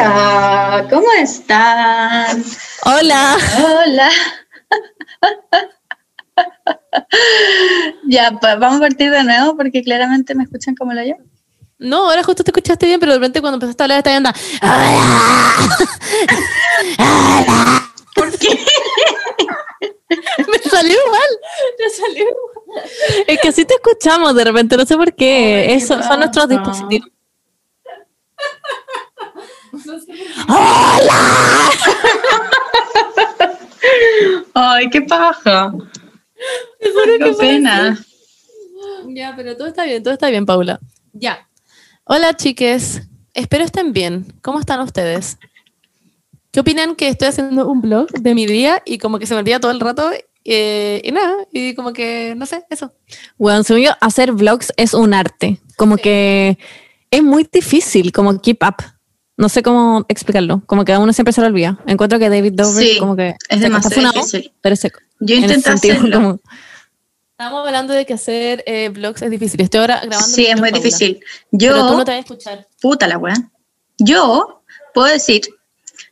Hola, ¿cómo están? Hola. Hola. ya, pues vamos a partir de nuevo porque claramente me escuchan como lo yo. No, ahora justo te escuchaste bien, pero de repente cuando empezaste a hablar esta anda. ¡Hola! ¡Hola! ¿Por qué? Me salió mal. Me salió mal. Es que así te escuchamos de repente, no sé por qué. Ay, Eso qué son nuestros dispositivos. ¡Hola! Ay, qué paja. Qué que pena. Ya, pero todo está bien, todo está bien, Paula. Ya. Hola, chiques. Espero estén bien. ¿Cómo están ustedes? ¿Qué opinan que estoy haciendo un blog de mi día y como que se me olvida todo el rato? eh, y nada, y como que, no sé, eso. Bueno, según yo, hacer vlogs es un arte. Como que es muy difícil, como keep up. No sé cómo explicarlo. Como que a uno siempre se lo olvida. Encuentro que David Dover Sí, como que es demasiado funado, difícil. pero es seco. Yo intenté sentido, hacerlo. como- Estamos hablando de que hacer eh, vlogs es difícil. Estoy ahora grabando. Sí, es muy Paula. difícil. Pero tú Yo, no te vas a escuchar. puta la weá. Yo puedo decir,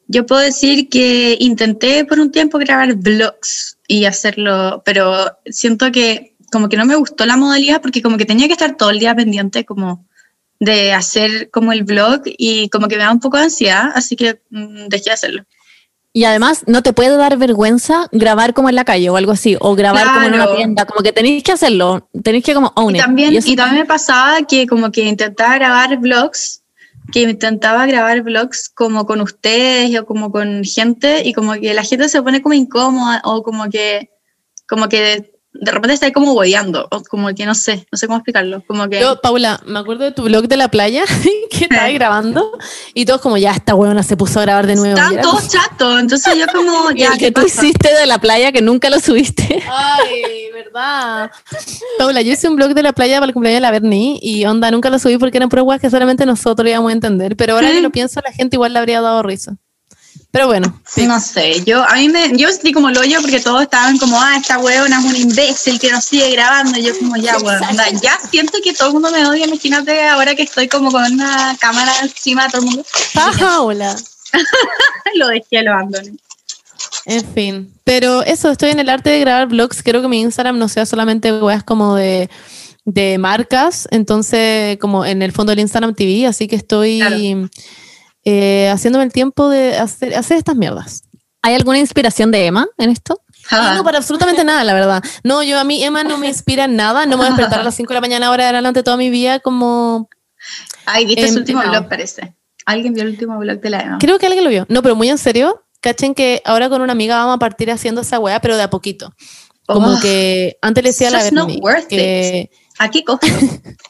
yo puedo decir que intenté por un tiempo grabar vlogs y hacerlo, pero siento que como que no me gustó la modalidad porque como que tenía que estar todo el día pendiente como de hacer como el vlog y como que me da un poco de ansiedad, así que mm, dejé de hacerlo. Y además, no te puede dar vergüenza grabar como en la calle o algo así, o grabar como en una Claro. tienda. Como que tenéis que hacerlo. Tenéis que como own Y it. también, Y eso- y también me pasaba que como que intentaba grabar vlogs, que intentaba grabar vlogs como con ustedes o como con gente y como que la gente se pone como incómoda o como que, como que de repente está ahí como bodeando o como que no sé, no sé cómo explicarlo, como que... Yo, Paula, me acuerdo de tu blog de la playa que estabas grabando y todos como, ya, esta huevona se puso a grabar de nuevo. Era todos chatos, entonces yo como, ya, el ¿qué que tú hiciste de la playa que nunca lo subiste. Ay, verdad. Paula, yo hice un blog de la playa para el cumpleaños de la Berni y onda, nunca lo subí porque eran weas que solamente nosotros íbamos a entender. Pero ahora Sí. que lo pienso, la gente igual le habría dado risa. Pero bueno, sí. No sé, yo a mí me, yo sentí como el hoyo porque todos estaban como, ah, esta huevona es un imbécil que nos sigue grabando. Y yo como, ya, weón, ya siento que todo el mundo me odia. Imagínate ahora que estoy como con una cámara encima de todo el mundo. Paula. lo dejé, lo abandoné. En fin. Pero eso, estoy en el arte de grabar vlogs. Quiero que mi Instagram no sea solamente weas como de, de marcas. Entonces, como en el fondo del Instagram TV. Así que estoy Claro. Eh, haciéndome el tiempo de hacer, hacer estas mierdas. ¿Hay alguna inspiración de Emma en esto? Ah, No, para absolutamente nada, la verdad. No, yo a mí Emma no me inspira en nada. No me voy a despertar a las 5 de la mañana ahora de adelante toda mi vida como... Ay, viste Em, su último no. blog, parece. Alguien vio el último blog de la Emma. Creo que alguien lo vio. No, pero muy en serio. Cachen que ahora con una amiga vamos a partir haciendo esa weá, pero de a poquito. Como Oh, que antes le decía a la Just not Berni worth que ¿A qué costo?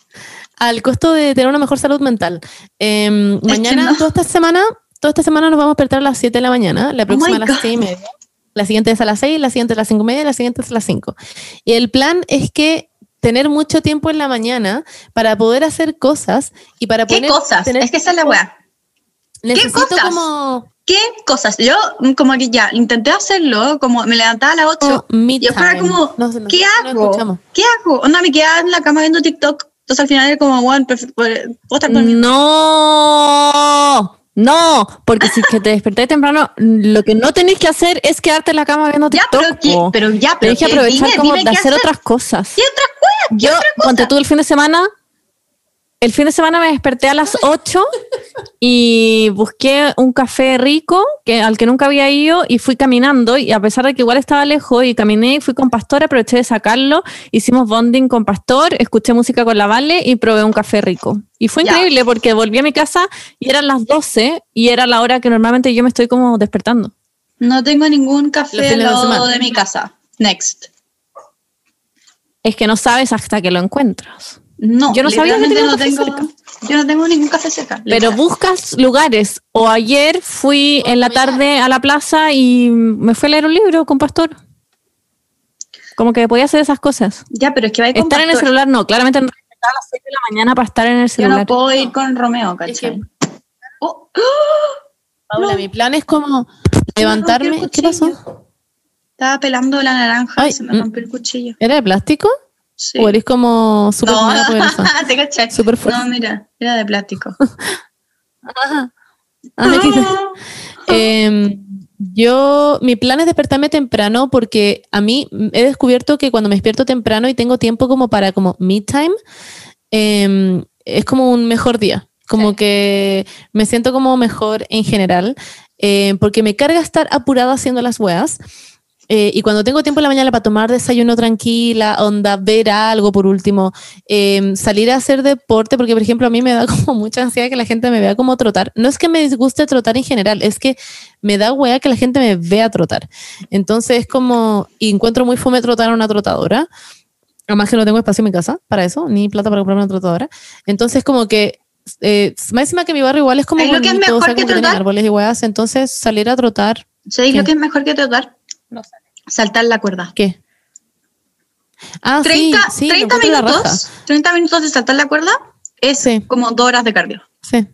al costo de tener una mejor salud mental. Em, mañana, no. toda esta semana, toda esta semana nos vamos a despertar a las 7 de la mañana, la próxima Oh my a las God. 6 y media. La siguiente es a las 6, la siguiente a las 5 y media, la siguiente es a las 5. Y el plan es que tener mucho tiempo en la mañana para poder hacer cosas y para ¿Qué poner, cosas? tener Es que esa es la weá. necesito cosas? como ¿Qué cosas? Yo como que ya intenté hacerlo, como me levantaba a las 8 oh, me Yo fuera como, No sé, no- ¿qué hago? ¿Qué hago? Onda, me quedaba en la cama viendo TikTok. Entonces al final era como, bueno, pref- puedo estar. No, no, porque si que te despertáis temprano, lo que no tenéis que hacer es quedarte en la cama viendo Ya, TikTok. pero, ¿qué? po. pero ya, pero Tenéis que ¿qué? aprovechar Dime, como dime de qué hacer hacer. otras cosas. ¿Qué otras cosas? Yo, ponte tú el fin de semana, el fin de semana me desperté a las 8 y busqué un café rico que, al que nunca había ido y fui caminando y a pesar de que igual estaba lejos y caminé y fui con Pastor, aproveché de sacarlo, hicimos bonding con Pastor, escuché música con la Vale y probé un café rico. Y fue Ya. increíble porque volví a mi casa y eran las 12 y era la hora que normalmente yo me estoy como despertando. No tengo ningún café al de lado de mi casa. Next. Es que no sabes hasta que lo encuentras. No, Yo no sabía que tenía no tengo, Yo no tengo ningún café cerca. Pero buscas lugares. O ayer fui en la tarde a la plaza y me fui a leer un libro con Pastor. Como que podía hacer esas cosas. Ya, pero es que va a ir con Estar en el celular no, claramente no estaba a las 6 de la mañana para estar en el Yo celular. no puedo ir con Romeo, Es ¿cachai? que- Oh, Paula, No. mi plan es como levantarme. ¿Qué pasó? Estaba pelando la naranja Ay, y se me mm. rompió el cuchillo. ¿Era de plástico? Sí. ¿O eres como súper no, poderosa? te. Súper fuerte. No, mira, era de plástico. Ah, te- Em, yo, mi plan es despertarme temprano porque a mí he descubierto que cuando me despierto temprano y tengo tiempo como para como me time, em, es como un mejor día. Como Sí. que me siento como mejor en general, eh, porque me carga estar apurada haciendo las weas. Eh, y cuando tengo tiempo en la mañana para tomar desayuno tranquila, onda, ver algo por último, em, salir a hacer deporte, porque por ejemplo a mí me da como mucha ansiedad que la gente me vea como trotar. No es que me disguste trotar en general, es que me da wea que la gente me vea trotar. Entonces es como, y encuentro muy fome trotar a una trotadora. Además que no tengo espacio en mi casa para eso, ni plata para comprarme una trotadora. Entonces como que, eh, más encima que mi barrio igual es como ¿Es lo que es bonito, o mejor sea, que trotar? árboles y weas, entonces salir a trotar, ¿Sabéis lo que es mejor que trotar? No sé. Saltar la cuerda. ¿qué? Ah, 30, sí, sí, lo 30 encuentro la raja. minutos, 30 minutos de saltar la cuerda es Sí. como dos horas de cardio. Sí.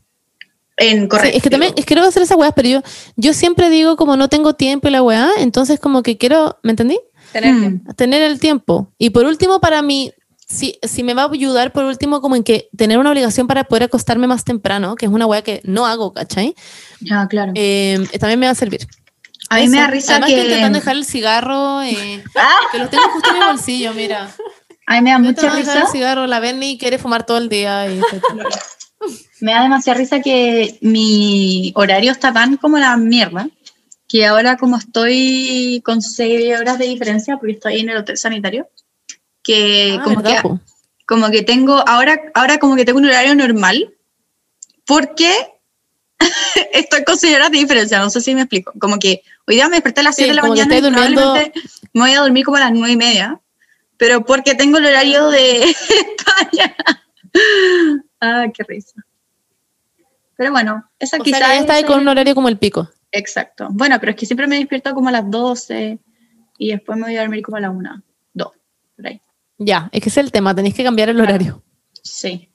En Sí, correcto. es que también, es que quiero hacer esas weas, pero yo, yo siempre digo como no tengo tiempo y la weá, entonces como que quiero, ¿me entendí? Tener Mm. tiempo. Tener el tiempo. Y por último, para mí, si, si me va a ayudar, por último, como en que tener una obligación para poder acostarme más temprano, que es una weá que no hago, ¿cachai? Ya, claro. Eh, también me va a servir. A mí me da risa Además que... estoy intentando dejar el cigarro, eh, Ah, que lo tengo justo en mi bolsillo, mira. a mí me da Estoy mucha intentando dejar risa. el cigarro, la Benny quiere fumar todo el día. Y, Me da demasiada risa que mi horario está tan como la mierda que ahora como estoy con seis horas de diferencia porque estoy en el hotel sanitario, que Ah, como, ¿verdad, que, como que tengo, ahora, ahora como que tengo un horario normal porque estoy con seis horas de diferencia, no sé si me explico. Como que hoy día me desperté a las Sí, 7 de la mañana y durmiendo- probablemente me voy a dormir como a las nueve y media, pero porque tengo el horario de España. ah, qué risa. Pero bueno, esa O sea, quizás está ahí es con un horario como el pico. Exacto. Bueno, pero es que siempre me despierto como a las 12 y después me voy a dormir como a la 1, 2, por ahí. Ya, es que ese es el tema, tenéis que cambiar el horario. Sí.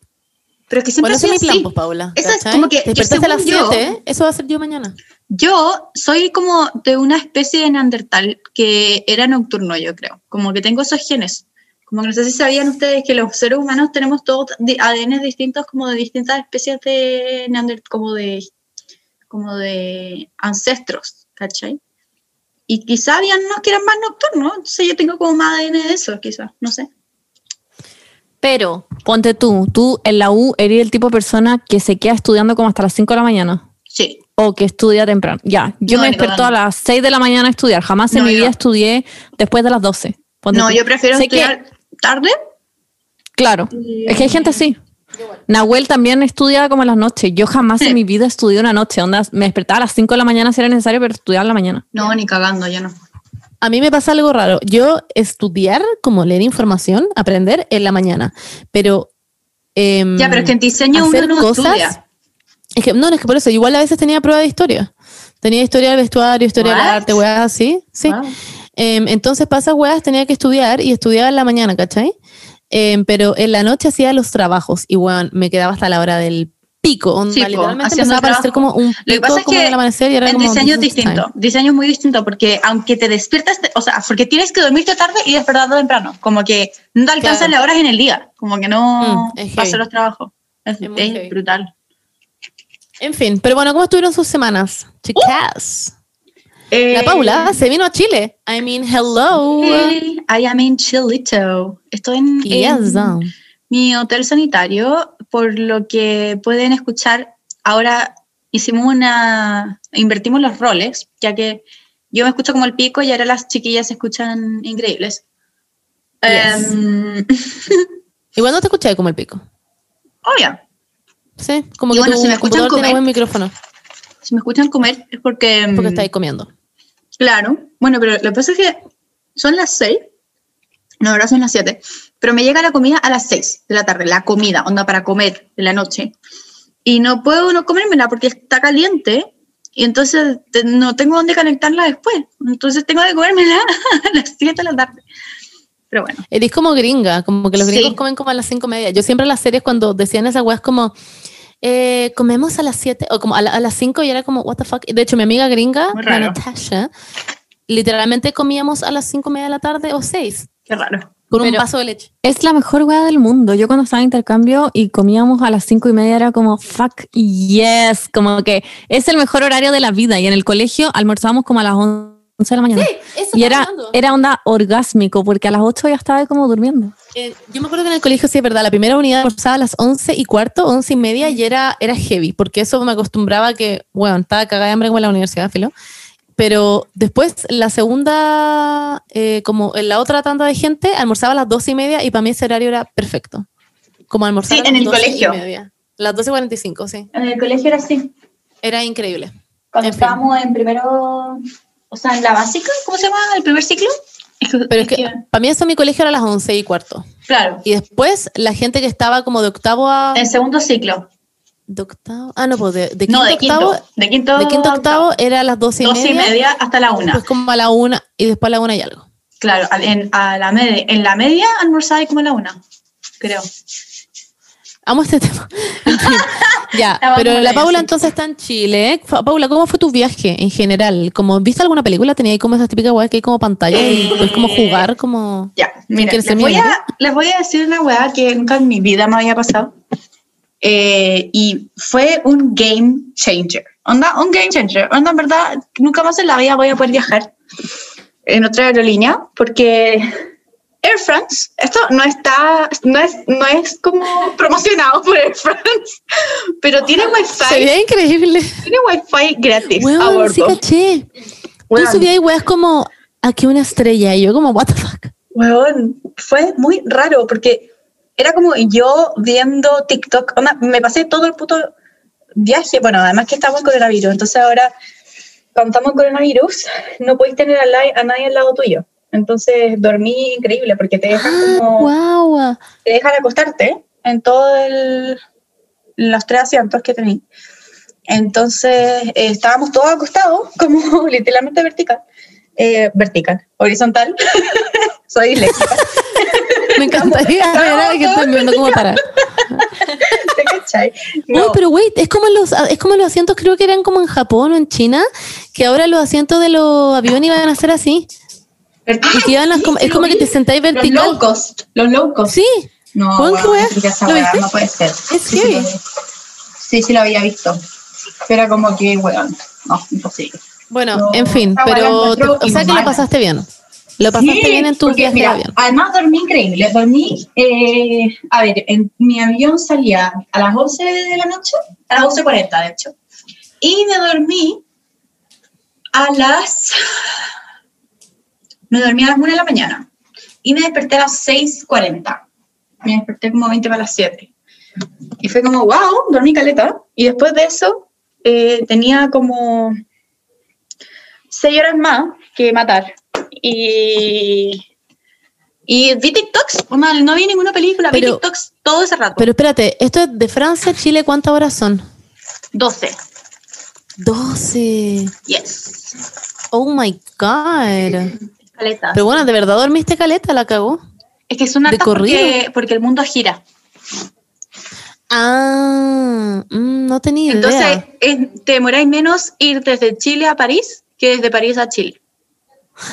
Pero es que siempre Bueno, ese es soy mi plan, pues, Paula. Esa es como que- despertaste a las según yo- 7, eso va a ser yo mañana. Yo soy como de una especie de neandertal que era nocturno, yo creo. Como que tengo esos genes. Como que no sé si sabían ustedes que los seres humanos tenemos todos ADN distintos, como de distintas especies de neandertal, como de, como de ancestros, ¿cachai? Y quizá habían unos que eran más nocturnos, entonces yo tengo como más ADN de eso, quizás, no sé. Pero, ponte tú, tú en la U eres el tipo de persona que se queda estudiando como hasta las 5 de la mañana. Sí, O que estudia temprano. Ya, yo No, me ni despierto a las 6 de la mañana a estudiar. Jamás en mi vida estudié después de las 12. Ponte no, tú. yo prefiero Sé que- estudiar tarde. Claro, es que hay gente así. Nahuel también estudia como en las noches. Yo jamás en mi vida estudié una noche. Onda, me despertaba a las 5 de la mañana si era necesario, pero estudiaba en la mañana. No, ni cagando, yo no. A mí me pasa algo raro. Yo estudiar, como leer información, aprender en la mañana. Pero. em, Ya, pero es que en diseño uno hacer no cosas. estudia. Es que, no, es que por eso, igual a veces tenía prueba de historia. Tenía historia del vestuario, historia del arte, weas así. Sí. Wow. Em, entonces, pasas weas, tenía que estudiar y estudiaba en la mañana, ¿cachai? Em, pero en la noche hacía los trabajos y, weón, me quedaba hasta la hora del pico. Onda, Sí, literalmente empezaba a trabajo. como un Lo que pico pasa es como que en el amanecer y era El como. diseño es distinto, time. diseño es muy distinto porque aunque te despiertas, o sea, porque tienes que dormirte tarde y despertarte temprano, como que no te alcanzan Claro. las horas en el día, como que no Mm, es los trabajos. Es, Es es brutal. En fin, pero bueno, ¿cómo estuvieron sus semanas? Chicas. La Eh, Paula se vino a Chile. I mean, hello. hey, I am in Chilito. Estoy en, Yes. en mi hotel sanitario, por lo que pueden escuchar. Ahora hicimos una, invertimos los roles, ya que yo me escucho como el pico y ahora las chiquillas se escuchan increíbles. Yes. Em, Igual no te escuché como el pico. obvio, Sí, como Y que bueno, tu si me escuchan comer- buen micrófono. si me escuchan comer es porque... Porque mm, estáis comiendo. Claro, bueno, pero lo que pasa es que son las seis, no, ahora son las siete, pero me llega la comida a las seis de la tarde, la comida, onda para comer de la noche, y no puedo no comérmela porque está caliente, y entonces te- no tengo dónde conectarla después, entonces tengo que comérmela a las siete de la tarde. Pero bueno, Eres como gringa, como que los Sí. gringos comen como a las cinco y media. Yo siempre en las series cuando decían esas weas como, eh, comemos a las siete, o como a, la- a las cinco y era como, what the fuck. De hecho, mi amiga gringa. Natasha, literalmente comíamos a las cinco y media de la tarde o seis. Qué raro. Con un vaso de leche. Es la mejor weá del mundo. Yo cuando estaba en intercambio y comíamos a las cinco y media era como, fuck, yes. Como que es el mejor horario de la vida. Y en el colegio almorzábamos como a las 11 de la mañana. eso y era, era onda orgásmico porque a las 8 ya estaba como durmiendo. Eh, yo me acuerdo que en el colegio, sí, es verdad, la primera unidad almorzaba a las 11 y cuarto, 11 y media, y era, era heavy, porque eso me acostumbraba a que, bueno, estaba cagada de hambre como en la universidad, filo. Pero después, la segunda, eh, como en la otra tanda de gente, almorzaba a las 12 y media, y para mí ese horario era perfecto. Como almorzar Sí, a las en el 12 y colegio. media. Las 12.45, sí. En el colegio era así. Era increíble. Cuando En fin. estábamos en primero, o sea, en la básica, ¿cómo se llama? ¿El primer ciclo? Pero es que para mí eso en mi colegio era a las 11 y cuarto. Claro, Y después, la gente que estaba como de octavo a... en segundo ciclo. ¿De octavo? Ah, no, pues de, de quinto No, de octavo quinto. De quinto, De quinto a octavo era a las doce y Dos y media. media hasta la una. Después como a la una y después a la una y algo. Claro, en, a la media, en la media almorzaba como a la una, creo. Amo este tema. Ya, pero la Paula entonces está en Chile. Fa- Paula, ¿cómo fue tu viaje en general? Como, ¿Viste alguna película? ¿Tenía ahí como esas típicas weas que hay como pantalla y puedes como jugar como... Ya, mira, ¿Quieres les voy, a, les voy a decir una weá que nunca en mi vida me había pasado. Eh, y fue un game changer. Onda, un game changer. Onda, en verdad, nunca más en la vida voy a poder viajar en otra aerolínea porque Air France, esto no está, no es, no es como promocionado por Air France, pero tiene wifi, Sería increíble. tiene wifi gratis a Weón, bordo. sí caché. Tú Weón. subías ahí weas como, aquí una estrella. Y yo como, what the fuck. Weón, fue muy raro porque era como yo viendo TikTok. Me pasé todo el puto viaje. Bueno, además que estamos en coronavirus. Entonces ahora, cuando estamos en coronavirus, no podéis tener a, la- a nadie al lado tuyo. Entonces dormí increíble porque te dejan como. Wow. Te dejan acostarte en todo el. los tres asientos que tenéis. Entonces eh, estábamos todos acostados, como literalmente vertical. Eh, vertical, horizontal. Soy disléxica. Me encantaría ver a viendo cómo parar. ¿Te cachai? Uy, No, pero wait, es como los es como los asientos creo que eran como en Japón o en China, que ahora los asientos de los aviones iban a ser así. Y que iban a- Sí, como- es como que te sentáis Los vertical. low cost, los low cost. Sí, No, qué esa ¿Lo weá, no puede ser. Es sí, sí, sí, sí lo había visto. Pero era como que, weón, no, imposible. bueno, No, en fin, pero o sea que lo pasaste bien. Lo pasaste Sí, bien en tu porque, viaje mira, de avión. Además dormí increíble. Dormí, eh, a ver, en, mi avión salía a las 11 de la noche, a las 11.40 de hecho. Y me dormí a las... Me dormí a las 1 de la mañana. Y me desperté a las 6.40. Me desperté como 20 para las 7. Y fue como, wow, dormí caleta. Y después de eso, eh, tenía como 6 horas más que matar. Y, y vi TikToks, no vi ninguna película, vi TikToks todo ese rato. Pero espérate, esto es de Francia Chile, ¿cuántas horas son? 12, 12. yes. Oh my god. Caleta. Pero bueno, ¿de verdad dormiste caleta? ¿La cagó? es que hartas corrido. porque, porque el mundo gira. Ah, mm, no tenía Entonces, idea. eh, te demoráis menos ir desde Chile a París que desde París a Chile.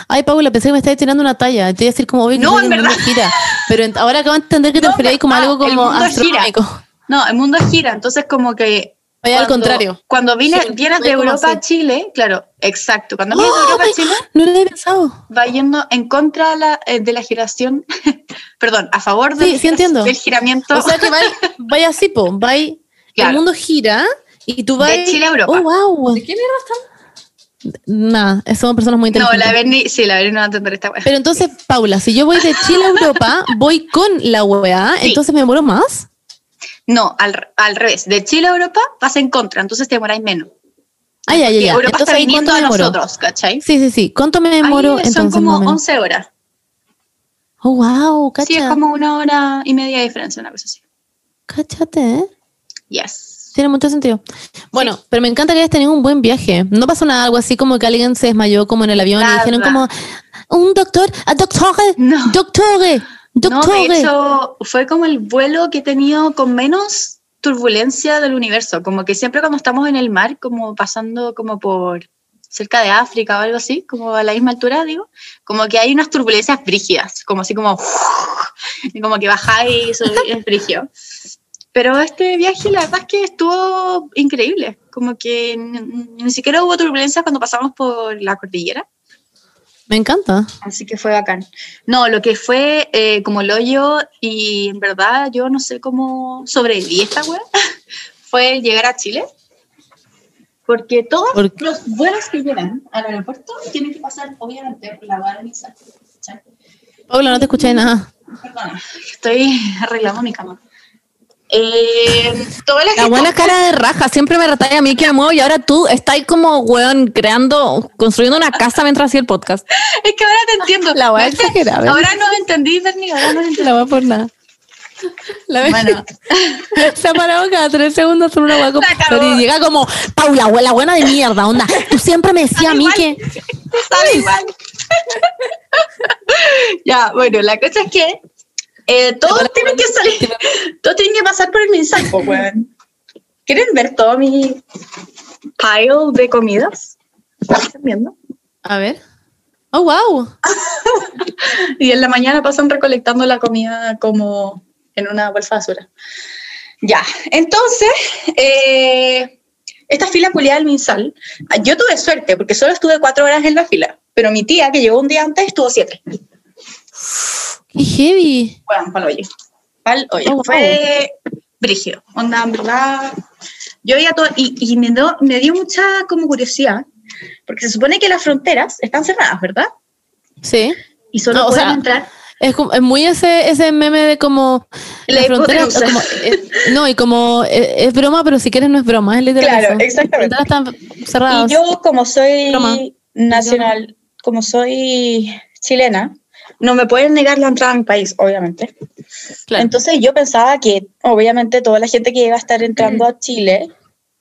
Ay, Paula, pensé que me estabas tirando una talla. Te iba a decir como, oye, que No, en verdad. gira. Pero ent- ahora acabo de entender que te No, referías como ah, algo el como mundo gira. astronómico. No, el mundo gira, entonces como que... Vaya al cuando- contrario. Cuando vine, Sí, vienes de Europa a Chile, claro, exacto. Cuando vienes de Oh Europa a Chile, No lo había pensado. va yendo en contra de la, eh, de la giración, perdón, a favor del, Sí, sí entiendo. del giramiento O sea que vaya, vaya así, po. Vaya, Claro. el mundo gira y tú vas. de Chile a Europa. Oh, wow. ¿De qué mierda están? Nada, somos personas muy no, inteligentes. la Berni, sí, la Berni no va a entender esta weá. Pero entonces, Paula, si yo voy de Chile a Europa, voy con la weá, Sí. entonces me demoro más. No, al, al revés, de Chile a Europa vas en contra, entonces te demoráis menos. Ay, ay, ay. Europa Entonces, está viniendo ¿cuánto a nosotros, ¿cachai? Sí, sí, sí. ¿Cuánto me demoro Ahí son entonces? como más o menos? 11 horas. Oh, wow, cacha. Sí, es como una hora y media de diferencia, una cosa así. Cáchate, ¿eh? Yes. Tiene mucho sentido. Bueno, pero me encanta que hayas tenido un buen viaje. No pasó nada, algo así como que alguien se desmayó como en el avión y dijeron como, un doctor, a doctore, No. doctore, No, doctore. de hecho, fue como el vuelo que he tenido con menos turbulencia del universo. Como que siempre cuando estamos en el mar, como pasando como por cerca de África o algo así, como a la misma altura, digo, como que hay unas turbulencias brígidas, como así como, y como que bajáis y es brígido. Pero este viaje, la verdad es que estuvo increíble, como que ni, siquiera hubo turbulencias cuando pasamos por la cordillera. Me encanta. Así que fue bacán. No, lo que fue eh, como el hoyo y en verdad yo no sé cómo sobreviví esta wea, fue llegar a Chile. Porque todos ¿Por los vuelos que llegan al aeropuerto tienen que pasar obviamente por la wea de. Paula, no te escuché nada. Perdona, estoy arreglando mi cama. Eh, toda la buena cara de raja, siempre me retalla a mí que muevo y ahora tú estás como, weón, creando, construyendo una casa mientras hacía el podcast. Es que ahora te entiendo. La No, es que exagerada. Ahora no entendí, Bernie, ahora no entendí. La va por nada. La Bueno, se ha parado cada tres segundos por una acabó. y llega como, Paula, la buena de mierda, onda. Tú siempre me decías a mí que. igual. ya, bueno, la cosa es que eh, todos tienen que salir, todos tienen que pasar por el mensaje, weón. ¿Quieren ver todo mi pile de comidas? ¿Están viendo? A ver. Oh, wow. Y en la mañana pasan recolectando la comida como en una bolsa de basura. Ya, entonces, eh, esta fila culiada del Minsal, yo tuve suerte porque solo estuve cuatro horas en la fila, pero mi tía, que llegó un día antes, estuvo siete. Qué heavy. Bueno, pal hoyo. Pal hoyo. Oh, wow. Fue brígido. Onda, en verdad. Yo veía todo y, y me, dio, me dio mucha como curiosidad, porque se supone que las fronteras están cerradas, ¿verdad? Sí. Y solo No, o pueden sea, entrar. Es, como- es muy ese, ese meme de como. La como, eh, no, y como eh, es broma, pero si quieres no es broma, es literal. Claro, eso. exactamente. Las fronteras están cerradas. Y yo, como soy Broma. nacional, como soy chilena, no me pueden negar la entrada a mi país, obviamente. Claro. Entonces yo pensaba que, obviamente, toda la gente que iba a estar entrando a Chile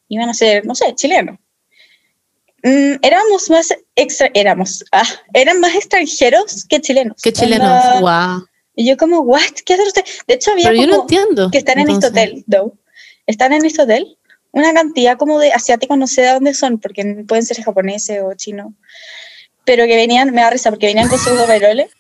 iban a ser, no sé, chilenos. Mm, éramos más extra, éramos, ah, eran más extranjeros que chilenos. Qué chilenos. Wow. Y yo como, what, ¿qué hacen ustedes? De hecho, había Pero yo no como entiendo. que están en este entonces. hotel, though. Están en este hotel una cantidad como de asiáticos, no sé de dónde son, porque pueden ser japoneses o chinos, pero que venían, me da risa, porque venían con sus overoles.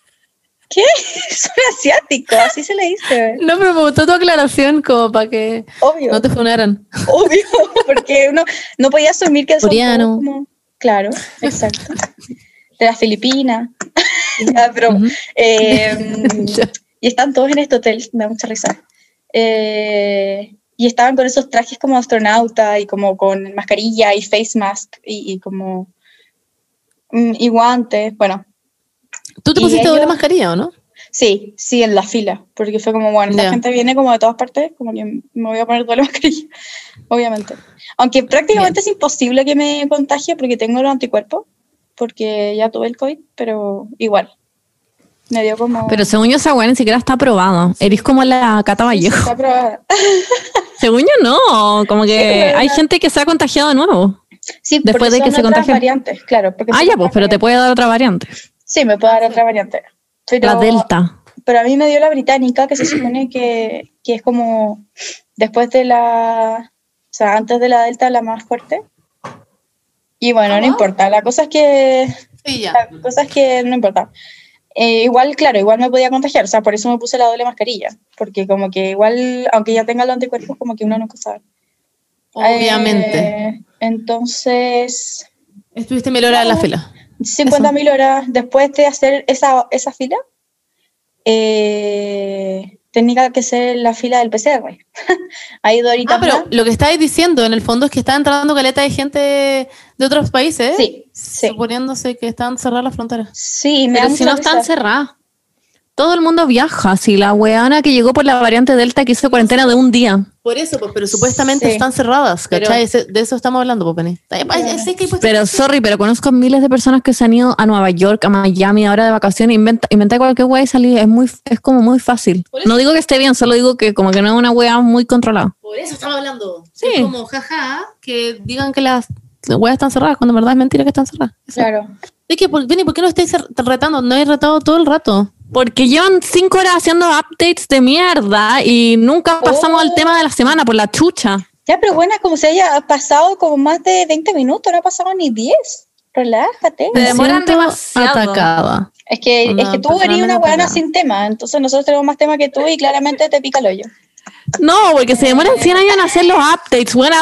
¿Qué? Son asiáticos, así se le dice, No, pero me gustó tu aclaración como para que obvio, no te funaran. obvio, porque uno no podía asumir que Coreano. como, claro, exacto, de las Filipinas, Ya, pero, eh, y están todos en este hotel, me da mucha risa. Eh, y estaban con esos trajes como astronauta y como con mascarilla y face mask y, y como mm, y guantes. Bueno, ¿Tú te pusiste doble mascarilla o no? sí, sí, en la fila, porque fue como, bueno, la gente viene como de todas partes, como que me voy a poner doble mascarilla, obviamente. Aunque prácticamente es imposible que me contagie porque tengo los anticuerpos, porque ya tuve el COVID, pero igual. Me dio como... Pero según yo, esa weá ni siquiera está aprobada. Eres como la Cata Sí, Vallejo. está aprobada. Según yo, no. Como que hay gente que se ha contagiado de nuevo. Sí, Después de que son se otras contagie. variantes, claro. porque Ah, ya, pues, pero te puede dar otra variante. Sí, me puede dar otra variante. Pero, La Delta. Pero a mí me dio la británica, que se supone que, que es como después de la. O sea, antes de la Delta, la más fuerte. Y bueno, no importa. La cosa es que. Sí, ya. La cosa es que no importa. Eh, igual, claro, igual me podía contagiar. O sea, por eso me puse la doble mascarilla. Porque, como que igual, aunque ya tenga los anticuerpos, como que uno nunca sabe. Obviamente. Eh, entonces. Estuviste mil horas en la fila. 50.000 horas después de hacer esa, esa fila, eh, tenía que ser la fila del PCR. Ahí Dorita Ah, pero lo que estáis diciendo en el fondo es que está entrando caleta de gente de otros países. Sí, sí. Suponiéndose que están cerradas las fronteras. Sí, me da Pero si mucha no están cerradas. Todo el mundo viaja. Si la weana que llegó por la variante Delta que hizo cuarentena de un día. Por eso, pues, pero supuestamente Sí. están cerradas, ¿cachai? De eso estamos hablando, pues, Penny. Pero sorry, pero conozco miles de personas que se han ido a Nueva York, a Miami, ahora de vacaciones, inventa, inventa cualquier wea y salir. Es muy, es como muy fácil. No digo que esté bien, solo digo que como que no es una wea muy controlada. Por eso estamos hablando. Sí. Es como, jaja, que digan que las weas están cerradas, cuando en verdad es mentira que están cerradas. Claro. Es que, por- Penny, ¿por qué no estáis retando? No he retado todo el rato. Porque llevan cinco horas haciendo updates de mierda y nunca pasamos Oh. al tema de la semana por la chucha. Ya, pero bueno, es como si haya pasado como más de 20 minutos, no ha pasado ni 10. relájate. Se demoran demasiado. atacada. Es que, es que tú persona eres una atacada. sin tema, entonces nosotros tenemos más tema que tú y claramente te pica el hoyo. No, porque se demoran 100 años en hacer los updates. Bueno,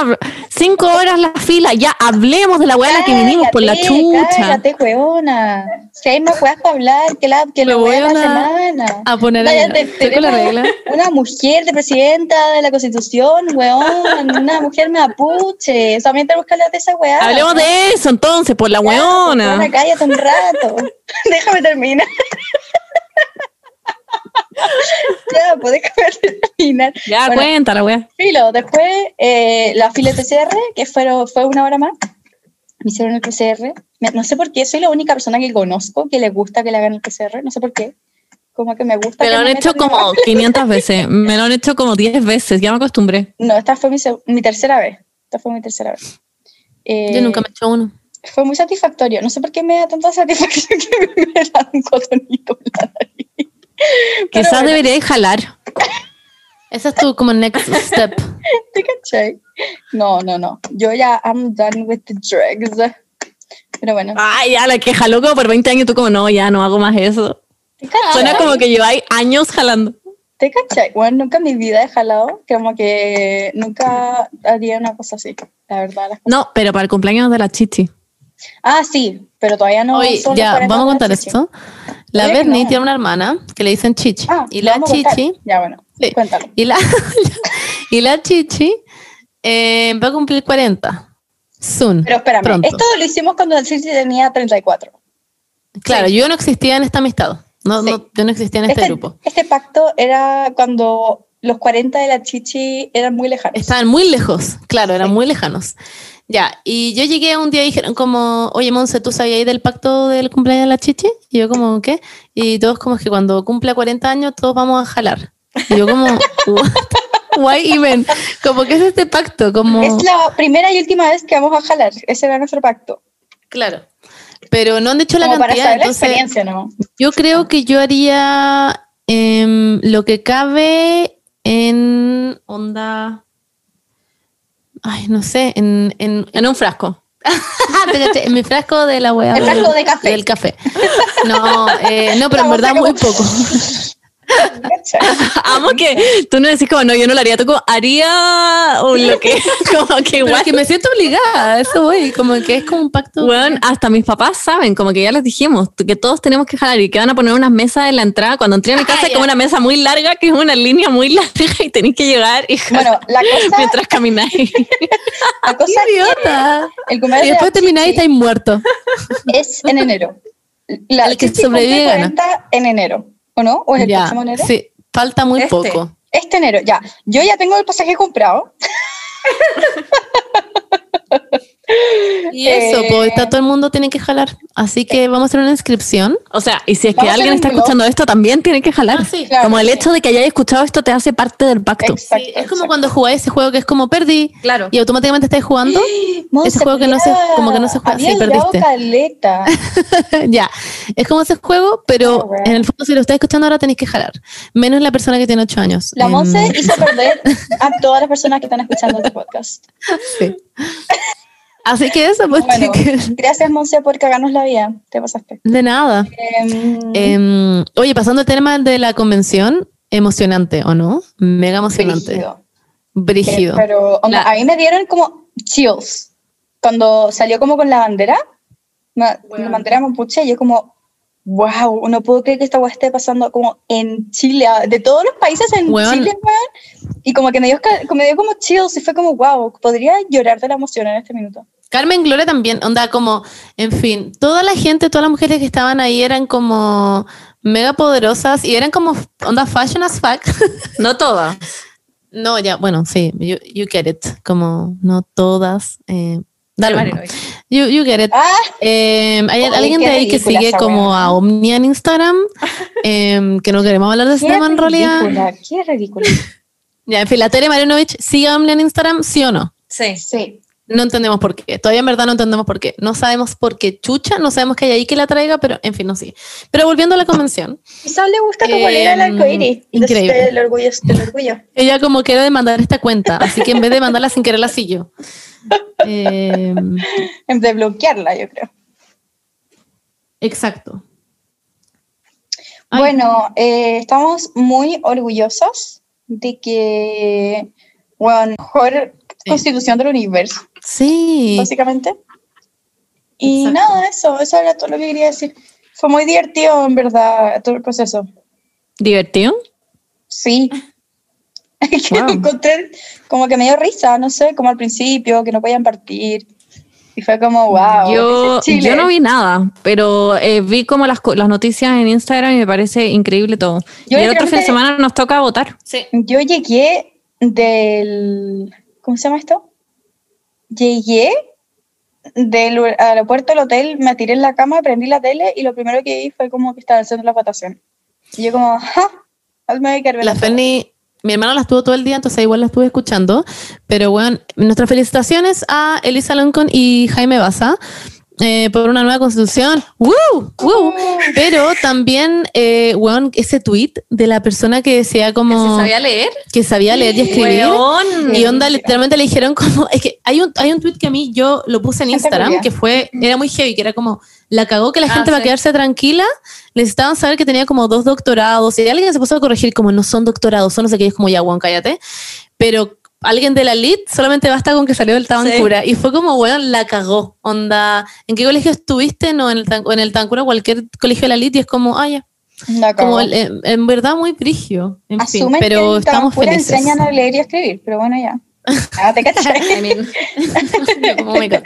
cinco horas la fila. Ya hablemos de la weá a la que vinimos por la chucha. Cállate, weona. Si hay más weas para hablar que la, que la voy a- semana. A poner con la regla. Una mujer de presidenta de la constitución, weón. Una mujer mapuche. También tenemos que hablar de esa weá. Hablemos de eso entonces, por la weona, cállate un rato. Déjame terminar. ya, pues déjame terminar. Ya, Bueno, cuenta la weá. Filo, después eh, la fila PCR, que fueron, fue una hora más, me hicieron el PCR. No sé por qué, soy la única persona que conozco que le gusta que le hagan el PCR, no sé por qué. Como que me gusta. Me lo han me hecho como igual. 500 veces. Me lo han hecho como 10 veces. Ya me acostumbré. No, esta fue mi, mi tercera vez. Esta fue mi tercera vez. Eh, Yo nunca me he hecho uno. Fue muy satisfactorio. No sé por qué me da tanta satisfacción que me dan un cotonito en la nariz. Pero Quizás bueno, deberíais jalar. Esa es tu como next step. ¿Te cachai? No, no, no. Yo ya I'm done with the drugs. Pero bueno. Ay, ya la que jaló como por 20 años. Tú como, no, ya no hago más eso. ¿Te cachai? Suena como que lleváis años jalando. ¿Te cachai? Bueno, nunca en mi vida he jalado. Como que nunca haría una cosa así. La verdad. No, pero para el cumpleaños de la chichi. Ah, sí. Pero todavía no. Oye, ya, 40 vamos a contar esto. La Oye, Berni no. tiene una hermana que le dicen Chichi. Ah, y la. Chichi, Ya, bueno. Sí. Cuéntalo. y la, y la Chichi eh, va a cumplir 40. Soon. Pero espérame. pronto. Esto lo hicimos cuando el Chichi tenía 34. Claro, yo no existía en esta amistad. No, Sí. no, yo no existía en este, Este, grupo. este pacto era cuando los 40 de la Chichi eran muy lejanos. Estaban muy lejos, claro, eran muy lejanos. Ya, y yo llegué un día y dijeron como, oye Monse, ¿tú sabías del pacto del cumpleaños de la chichi? Y yo como, ¿qué? Y todos como que cuando cumpla 40 años todos vamos a jalar. Y yo como, "What? Why even? Como que es este pacto, como... Es la primera y última vez que vamos a jalar. Ese era nuestro pacto. Claro. Pero no han dicho la Como para cantidad, saber la entonces experiencia, ¿no? yo creo que yo haría em, lo que cabe en onda... Ay, no sé, en, en, En un frasco. ¿Te caché? en mi frasco de la hueá. El frasco de café. Del café. No, eh, no, pero en verdad muy poco. Amo que tú no decís como, no, yo no lo haría. Tú como, haría o lo que, como que igual. que me siento obligada, eso voy. Como que es como un pacto. Bueno, hasta mis papás saben, como que ya les dijimos, que todos tenemos que jalar y que van a poner unas mesas en la entrada. Cuando entré a mi casa Ah, hay como una mesa muy larga, que es una línea muy larga y tenéis que llegar y Bueno, la cosa, mientras camináis. la cosa ¡Qué idiota! el Y cumpleaños de después termináis y estáis muertos. es en enero. La El que sobrevive cumple gana. 40 en enero, ¿o no? ¿O es el Ya, próximo enero? sí, falta muy Este. poco. Este enero, ya. Yo ya tengo el pasaje comprado. Y eso, Eh. pues está todo el mundo tiene que jalar. Así que vamos a hacer una inscripción. O sea, y si es que alguien está escuchando esto, también tiene que jalar. Ah, sí, claro, como el sí. hecho de que hayáis escuchado esto te hace parte del pacto. Exacto. Sí, es como cuando jugáis ese juego que es como perdí Claro. y automáticamente estáis jugando. Ese juego que no se- como que no se juega, había sí, perdiste. caleta. ya, es como ese juego, pero Ah, bueno. en el fondo si lo estáis escuchando ahora tenéis que jalar. Menos la persona que tiene 8 años. La Em, Monse hizo perder a todas las personas que están escuchando este podcast. sí. Así que eso, pues Bueno, chicas, gracias Monse por cagarnos la vida. Te pasaste. de nada. Em, oye, pasando al tema de la convención, emocionante, ¿o no? Mega emocionante. brígido. Brígido. Eh, pero onda, La- a mí me dieron como chills cuando salió como con la bandera, la bandera mapuche, yo como, wow, no puedo creer que esta weá esté pasando como en Chile, de todos los países en Weón. Chile, weón. Y como que me dio, me dio como chills y fue como, wow, podría llorar de la emoción en este minuto. Carmen Gloria también, onda como, en fin, toda la gente, todas las mujeres que estaban ahí eran como mega poderosas y eran como onda fashion as fuck. No todas. no, ya, bueno, sí, you, you get it, como no todas. Eh, da lo mismo. You, you get it. Ah, Eh, hay Oye, alguien de ahí que sigue como a Omnia en Instagram, em, que no queremos hablar de ese tema en realidad. qué ridícula. Ya, en fin, la Tere Marinovich Omnia en Instagram, sí o no. Sí. Sí. No entendemos por qué. Todavía en verdad no entendemos por qué. No sabemos por qué chucha, no sabemos que hay ahí que la traiga, pero en fin, no sigue. Pero volviendo a la convención, Quizás le gusta tu Em, bolera al arcoíris. increíble. Del orgullo, del orgullo. ella como quiere demandar esta cuenta, así que en vez de mandarla sin querer la siguió. Em, En vez de bloquearla, yo creo. Exacto. Ay. Bueno, eh, estamos muy orgullosos de que, bueno, mejor Sí. constitución del universo, Sí. básicamente. Y Exacto. nada, eso, eso era todo lo que quería decir. Fue muy divertido, en verdad, todo el proceso. ¿Divertido? Sí. que Wow. encontré como que me dio risa, no sé, como al principio, que no podían partir. Y fue como, wow. yo, yo no vi nada, pero eh, vi como las, las noticias en Instagram y me parece increíble todo. Yo y el otro fin de semana nos toca votar. Sí. Yo llegué del. ¿Cómo se llama esto? Llegué del aeropuerto al hotel, me tiré en la cama, prendí la tele y lo primero que vi fue como que estaba haciendo la votación. Y yo, como, ¡ja! Hazme de que La mi hermano la estuvo todo el día, entonces igual la estuve escuchando. Pero bueno, nuestras felicitaciones a Elisa Loncon y Jaime Baza eh, por una nueva constitución. ¡Woo! ¡Woo! Pero también, eh, weón, ese tweet de la persona que decía como leer? que sabía leer y escribir. Weón. Y onda, literalmente le dijeron como, es que hay un, hay un tweet que a mí yo lo puse en Instagram, que fue, era muy heavy, que era como, la cagó que la Ah, gente va a sí. quedarse tranquila, necesitaban saber que tenía como dos doctorados, y alguien se puso a corregir como, no son doctorados, son no sé qué, es como, ya, Juan, cállate, pero alguien de la elite solamente basta con que salió del Tabancura, y fue como, weón, la cagó, onda, ¿en qué colegio estuviste? No, en el, en el Tabancura, cualquier colegio de la elite, y es como, ah, ya, La como, el- en, en verdad muy prigio, en fin, Asumen pero que en estamos felices. enseñan a leer y a escribir, pero bueno, ya. Ah.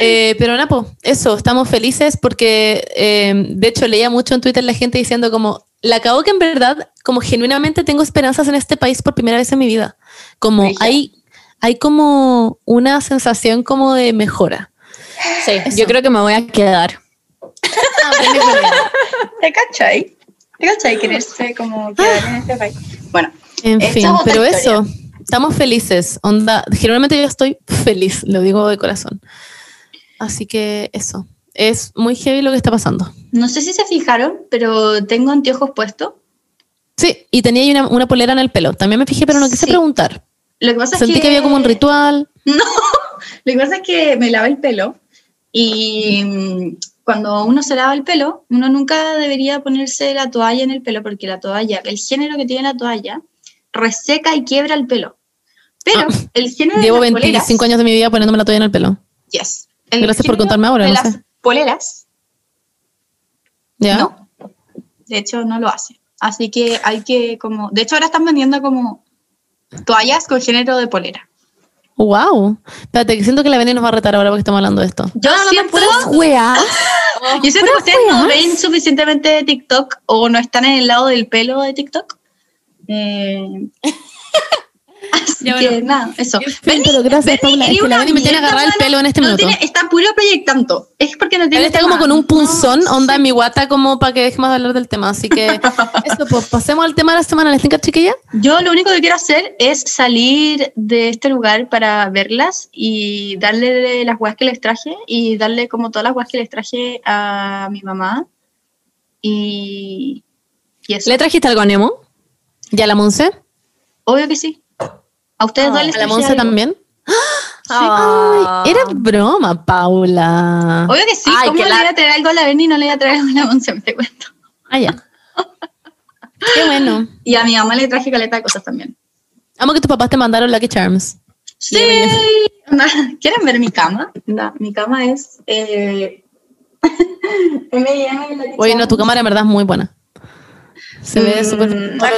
Eh, pero Napo, eso, estamos felices porque eh, de hecho leía mucho en Twitter la gente diciendo como, la acabo que en verdad, como genuinamente tengo esperanzas en este país por primera vez en mi vida. Como hay, hay como una sensación como de mejora. Sí, yo creo que me voy a quedar. ¿Te cachai? ¿Te cachai? Quererse como quedar en este país. Bueno, En fin, pero historia. eso, estamos felices. Onda, generalmente yo estoy feliz, lo digo de corazón. Así que eso, es muy heavy lo que está pasando. no sé si se fijaron, pero tengo anteojos puestos. Sí, y tenía ahí una, una polera en el pelo. También me fijé, pero no quise Sí. preguntar. Lo que pasa Sentí es que... había como un ritual. Lo que pasa es que me lavo el pelo y mm, cuando uno se lava el pelo, uno nunca debería ponerse la toalla en el pelo porque la toalla, el género que tiene la toalla, reseca y quiebra el pelo. Pero Ah, el género Llevo de las 25 poleras, años de mi vida poniéndome la toalla en el pelo. yes. El Gracias por contarme ahora, De no las sé. poleras, ¿Ya? no. De hecho, no lo hace. Así que hay que como, de hecho ahora están vendiendo como toallas con género de polera. Wow. Espérate, que siento que la Beni nos va a retar ahora porque estamos hablando de esto. Yo siento, Wea. yo siento que ustedes no ven suficientemente de TikTok o no están en el lado del pelo de TikTok. Eh, así Ya, que nada, eso. Pero gracias, Paula. Es que la me tiene agarrar el pelo en este No minuto. tiene- está puro proyectando. Es porque no Él tiene está tema. como con un punzón, No, onda en mi guata, como para que dejemos de hablar del tema. Así que eso, pues pasemos al tema de la semana. ¿Les tinca, chiquilla? Yo lo único que quiero hacer es salir de este lugar para verlas y darle las guas que les traje y darle como todas las guas que les traje a mi mamá. Y, y eso. ¿Le trajiste algo a Nemo? ¿Ya la Monse? Obvio que sí. A ustedes les ¿A la Monse también? Ah. Era broma, Paula. Obvio que sí. Ay, ¿Cómo que le la- voy a traer algo a la Berni y no le voy a traer algo a la Monse? Te cuento. Ah, ya. Qué bueno. Y a mi mamá le traje caleta de cosas también. Amo que tus papás te mandaron Lucky Charms. Sí. ¿Quieren ver mi cama? No, mi cama es... Eh... Oye, no, tu cámara en verdad es muy buena. Se ve Mm, súper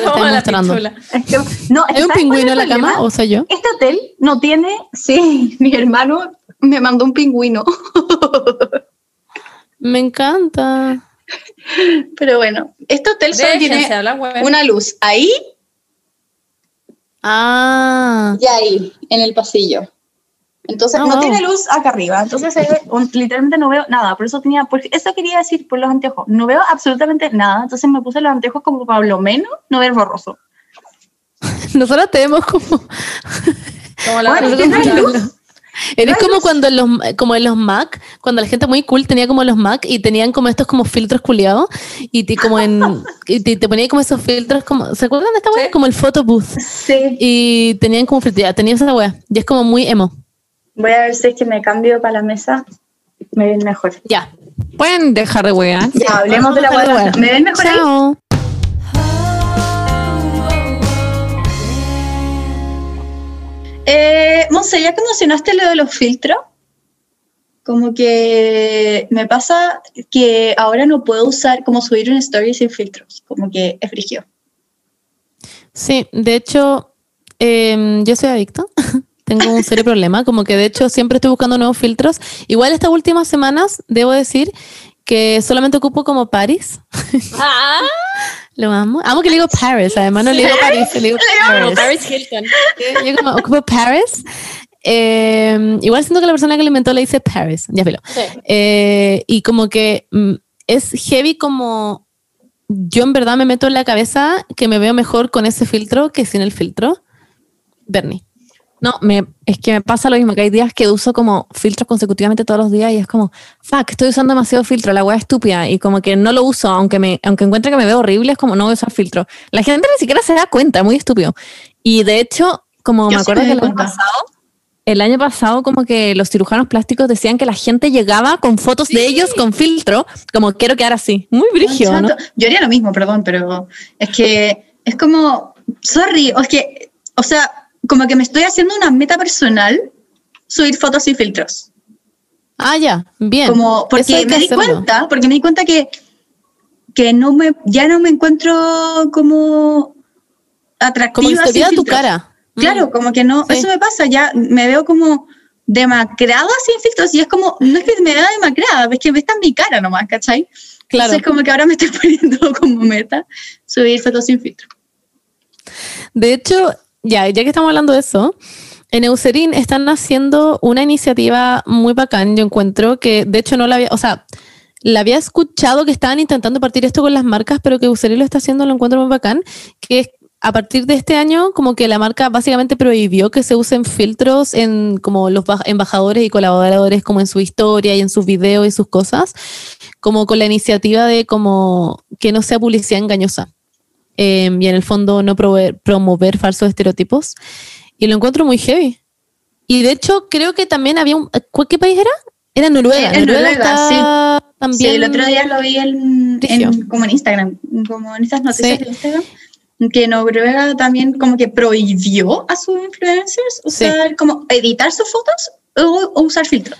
mostrando. Es que- no, ¿Hay un ¿sabes pingüino en la cama o soy yo? Este hotel no tiene... Sí, mi hermano me mandó un pingüino. Me encanta. Pero bueno, este hotel solo tiene una luz ahí Ah, y ahí, en el pasillo. Entonces, no wow. tiene luz acá arriba. Entonces, ve un- literalmente no veo nada. Por eso tenía, por eso quería decir por los anteojos. No veo absolutamente nada. Entonces, me puse los anteojos como para lo menos no ver borroso. nosotros tenemos como. Como Bueno, es que no hay luz. Eres No como cuando en los, como en los Mac, cuando la gente muy cool tenía como los Mac y tenían como estos como filtros culiados y te, como en, y te, te ponía como esos filtros como, ¿se acuerdan de esta wea? Como el photo booth. Sí. Y tenían como filtros, ya, tenían esa wea. Y es como muy emo. Voy a ver si es que me cambio para la mesa. Me ven mejor. Ya. Pueden dejar de wear. Ya, hablemos de la hueá. ¿Me ven mejor ahí? Chao. Eh, Monse, ya que mencionaste lo de los filtros, como que me pasa que ahora no puedo usar como subir un story sin filtros, como que es frigio. Sí, de hecho, em, yo soy adicto. Tengo un serio problema, como que de hecho siempre estoy buscando nuevos filtros. Igual estas últimas semanas, debo decir que solamente ocupo como Paris. Ah, Lo amo. Amo que le digo Paris, además no le digo Paris, le digo Paris. Paris Hilton. Yo como ocupo Paris. Eh, igual siento que la persona que lo inventó le dice Paris, ya filo. Eh, y como que mm, es heavy como yo en verdad me meto en la cabeza que me veo mejor con ese filtro que sin el filtro. Bernie. No, me, es que me pasa lo mismo, que hay días que uso como filtros consecutivamente todos los días y es como, fuck, estoy usando demasiado filtro, la weá es estúpida y como que no lo uso, aunque me aunque encuentre que me veo horrible, es como no voy a usar filtro. La gente ni siquiera se da cuenta, muy estúpido. Y de hecho, como Yo me sí acuerdo me que el año pasado, el año pasado como que los cirujanos plásticos decían que la gente llegaba con fotos de ellos con filtro, como quiero quedar así. Muy brígido, ¿no? Yo haría lo mismo, perdón, pero es que es como, sorry, o es que, o sea, como que me estoy haciendo una meta personal subir fotos sin filtros. Ah, ya, bien. Como porque me di hacerlo. cuenta, porque me di cuenta que, que no me, ya no me encuentro como atractiva. Como te sin tu cara. Claro, Mm. como que no, Sí. eso me pasa, ya me veo como demacrada sin filtros y es como, no es que me vea demacrada, es que esta es mi cara nomás, ¿cachai? Claro. Entonces como que ahora me estoy poniendo como meta subir fotos sin filtro. De hecho, ya, ya que estamos hablando de eso, en Eucerin están haciendo una iniciativa muy bacán, yo encuentro, que de hecho no la había, o sea, la había escuchado que estaban intentando partir esto con las marcas, pero que Eucerin lo está haciendo, lo encuentro muy bacán, que es a partir de este año, como que la marca básicamente prohibió que se usen filtros en como los ba- embajadores y colaboradores, como en su historia y en sus videos y sus cosas, como con la iniciativa de como que no sea publicidad engañosa eh, y en el fondo no promover, promover falsos estereotipos. Y lo encuentro muy heavy. Y de hecho, creo que también había un. ¿cu- ¿Qué país era? Era Noruega. Eh, en Noruega, está También. Sí, el otro día lo vi en, en- como en Instagram, como en estas noticias Sí. de Instagram, que Noruega también como que prohibió a sus influencers usar, como editar sus fotos o, o usar filtros.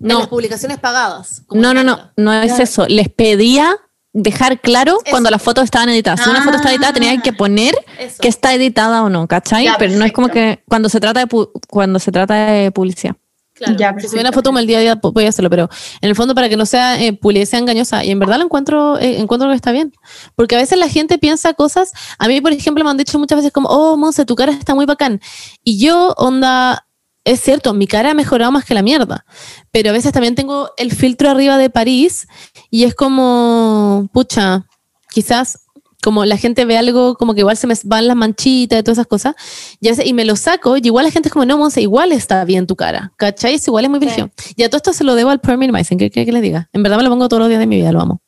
No. No. publicaciones pagadas. No, no, no, esta. no es eso. Les pedía dejar claro Eso. cuando las fotos estaban editadas. Si una foto está editada, tenían que poner Eso. que está editada o no, ¿cachai? Ya, Pero no es como que cuando se trata de pu- cuando se trata de publicidad. Claro, Ya, si perfecto. subiera foto como el día a día voy a hacerlo, pero en el fondo para que no sea eh, publicidad engañosa. Y en verdad lo encuentro, eh, encuentro que está bien. Porque a veces la gente piensa cosas, a mí por ejemplo me han dicho muchas veces como, oh, Monse, tu cara está muy bacán. Y yo, onda, es cierto, mi cara ha mejorado más que la mierda. Pero a veces también tengo el filtro arriba de París y es como, pucha, quizás como la gente ve algo como que igual se me van las manchitas y todas esas cosas, y, a veces- y me lo saco, y igual la gente es como, no, Monse, igual está bien tu cara, ¿cachai? Es igual es muy brillo. Y a todo esto se lo debo al Permin Meissen, ¿qué quiere que le diga? En verdad me lo pongo todos los días de mi vida, lo amo.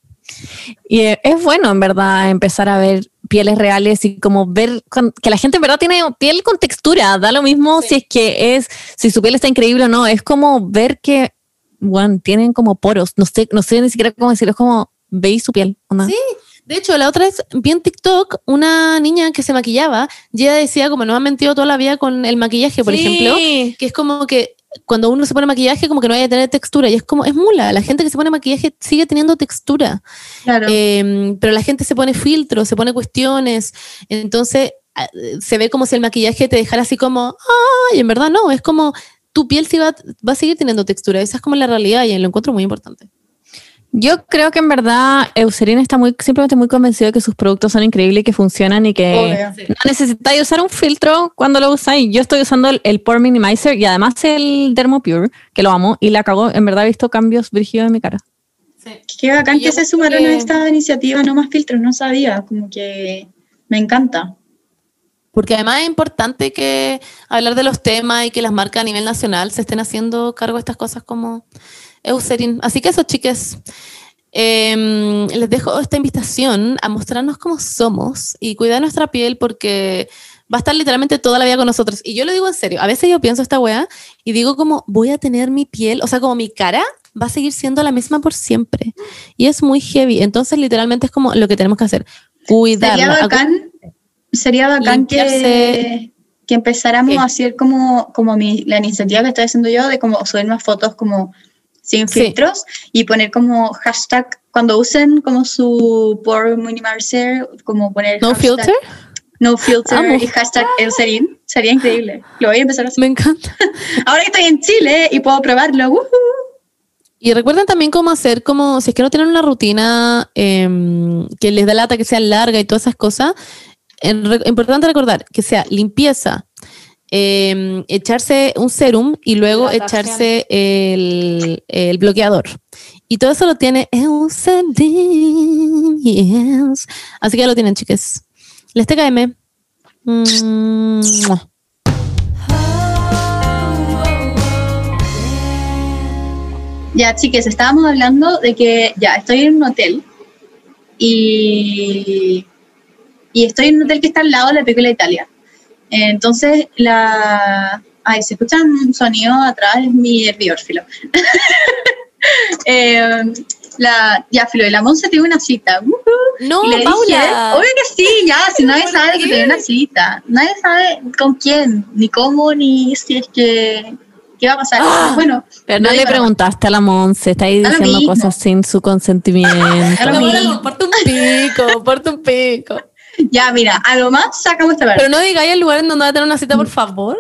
Y eh, es bueno, en verdad, empezar a ver pieles reales y como ver con- que la gente en verdad tiene piel con textura. Da lo mismo si es que es, si su piel está increíble o no. Es como ver que, bueno, tienen como poros. No sé, no sé ni siquiera cómo decirlo. Es como, veis su piel. onda. Sí. De hecho, la otra vez vi en TikTok una niña que se maquillaba y ella decía como no ha mentido toda la vida con el maquillaje, por Sí. ejemplo, que es como que cuando uno se pone maquillaje como que no vaya a tener textura y es como, es mula, la gente que se pone maquillaje sigue teniendo textura. Claro. Eh, pero la gente se pone filtros, se pone cuestiones, entonces ah, se ve como si el maquillaje te dejara así como, ay, en verdad no, es como tu piel sí va, va a seguir teniendo textura, esa es como la realidad y lo encuentro muy importante. Yo creo que en verdad Eucerin está muy, simplemente muy convencido de que sus productos son increíbles y que funcionan y que Obvio. no necesitáis usar un filtro cuando lo usáis. Yo estoy usando el, el Pore Minimizer y además el Dermopure, que lo amo, y la cago. En verdad he visto cambios brígidos en mi cara. Qué bacán que se sumaron que- a esta iniciativa, no más filtros, no sabía, como que me encanta. Porque además es importante que hablar de los temas y que las marcas a nivel nacional se estén haciendo cargo de estas cosas como Eucerin. Así que eso, chiques. em, les dejo esta invitación a mostrarnos cómo somos y cuidar nuestra piel porque va a estar literalmente toda la vida con nosotros. Y yo lo digo en serio, a veces yo pienso esta weá y digo como voy a tener mi piel, o sea, como mi cara va a seguir siendo la misma por siempre. Y es muy heavy. Entonces, literalmente es como lo que tenemos que hacer. Sería Cuidarla. bacán, sería bacán que, que empezáramos a hacer como, como mi, la iniciativa que estoy haciendo yo de como subir más fotos como sin Sí. filtros y poner como hashtag cuando usen como su por minimizer, como poner No hashtag filter. no filter Amo. y hashtag Elserin. Sería increíble. Lo voy a empezar a hacer. Me encanta. Ahora que estoy en Chile y puedo probarlo. Y recuerden también cómo hacer, como si es que no tienen una rutina em, que les da lata, que sea larga y todas esas cosas. re- importante recordar que sea limpieza, em, echarse un serum y luego echarse el, el bloqueador. Y todo eso lo tiene Eucerin, yes. Así que ya lo tienen, chicas. Les TKM. Mm. Ya, chiques, estábamos hablando de que ya estoy en un hotel y, y estoy en un hotel que está al lado de la película Italia. Entonces, la. Ay, se escucha un sonido atrás, es mi hervidor, filo. Eh, la, ya, filo, y la Monse tiene una cita. Ujú. No, le dije, Paula. obvio que sí, ya, si nadie ¿Por sabe que tiene una cita. Nadie sabe con quién, ni cómo, ni si es que. ¿Qué va a pasar? Ah. bueno, Pero no le a- preguntaste a la Monse, está ahí diciendo cosas sin su consentimiento. Da lo mismo. Paula, un pico, porta un pico. Ya, mira, a lo más sacamos esta parte. Pero no digáis el lugar en donde va a tener una cita, por favor.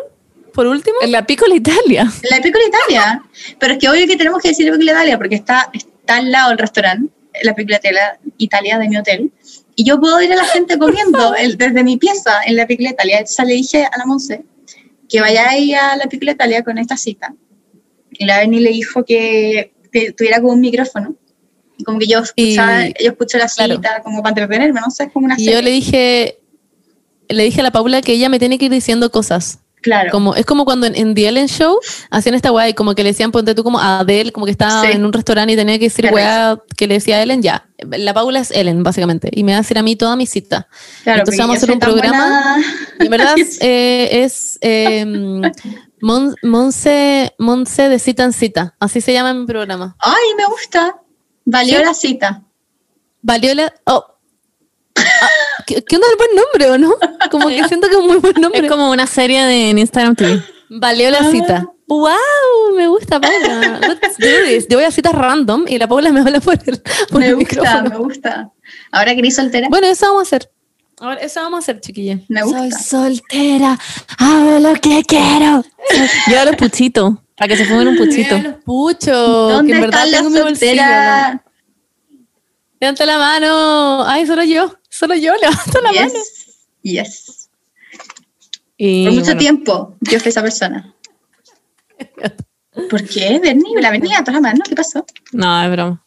Por último. En la Piccola Italia. La Piccola Italia. Pero es que obvio que tenemos que decir Piccola Italia porque está, está al lado del restaurante, la Piccola Italia, de mi hotel. Y yo puedo ir a la gente comiendo el- desde mi pieza en la Piccola Italia. Entonces le dije a la Monse que vaya ahí a la Piccola Italia con esta cita. Y la Berni le dijo que, que tuviera como un micrófono. Como que yo escuchaba, Y- yo escucho la claro. cita como para entretenerme, no sé, es como una Y yo serie. le dije, le dije a la Paula que ella me tiene que ir diciendo cosas. Claro. Como, es como cuando en, en The Ellen Show hacían esta weá y como que le decían, ponte tú como a Adele, como que estaba Sí. en un restaurante y tenía que decir Qué weá que le decía a Ellen, ya. La Paula es Ellen, básicamente. Y me va a decir a mí toda mi cita. claro, entonces vamos a hacer un programa. en verdad eh, es eh, Mon- Monse, Monse de cita en cita. Así se llama mi programa. Ay, me gusta. Valió ¿Sí? la cita. Valió la... Oh. Ah, ¿qué, qué onda el buen nombre o no? Como que siento que es un muy buen nombre. Es como una serie de en Instagram TV. Valió la Ah. cita. ¡Wow! Me gusta, Paula. Let's do this. Yo voy a citas random y la Paula me habla por el, por Me el gusta, micrófono. me gusta. Ahora querés soltera. Bueno, eso vamos a hacer. Ahora, eso vamos a hacer, chiquilla. me gusta. Soy soltera, hago lo que quiero. Yo a los puchitos, para que se fumen un puchito. Mira los puchos. ¿Dónde que en verdad tengo en mi bolsillo. Levanta la mano. Ay, solo yo. Solo yo levanto la mano. Yes, yes. Y, Por mucho bueno, tiempo yo fui esa persona. ¿Por qué? Bernie, la venía a todas las manos. ¿Qué pasó? No, es broma.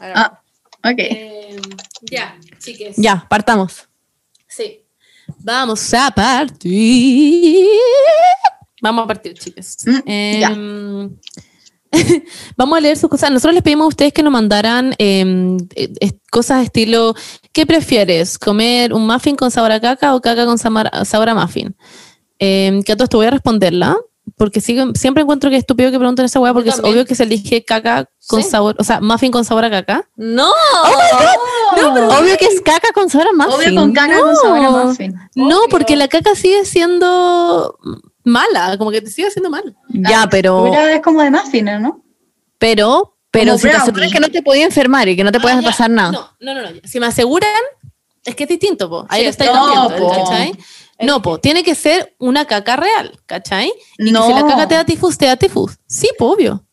Ah, ok. Eh, ya, chiques. Ya, partamos. Sí. Vamos a partir. Vamos a partir, chicas. Mm, Em, Vamos a leer sus cosas. Nosotros les pedimos a ustedes que nos mandaran em, eh, cosas estilo, ¿qué prefieres? ¿Comer un muffin con sabor a caca o caca con sabor a muffin? Em, que a todo esto voy a responderla, porque sigo- siempre encuentro que es estúpido que pregunten esa hueá, porque es obvio que se elige caca con Sí. sabor, o sea, muffin con sabor a caca. No. No, Obvio que es caca con sabor a muffin. Obvio con caca con sabor a muffin. No, porque la caca sigue siendo mala, como que te sigue haciendo mal. Ya, pero, Pero es como de muffin, ¿no? pero, pero Como si te brownie. aseguras que no te podías enfermar y que no te puedes Ah, ya. pasar nada. No, no, no, no. Si me aseguran, es que es distinto, po. Ahí Sí, lo estáis no, cambiando, po. ¿cachai? No, po, tiene que ser una caca real, ¿cachai? Y No. que si la caca te da tifus, te da tifus. Sí, po, obvio.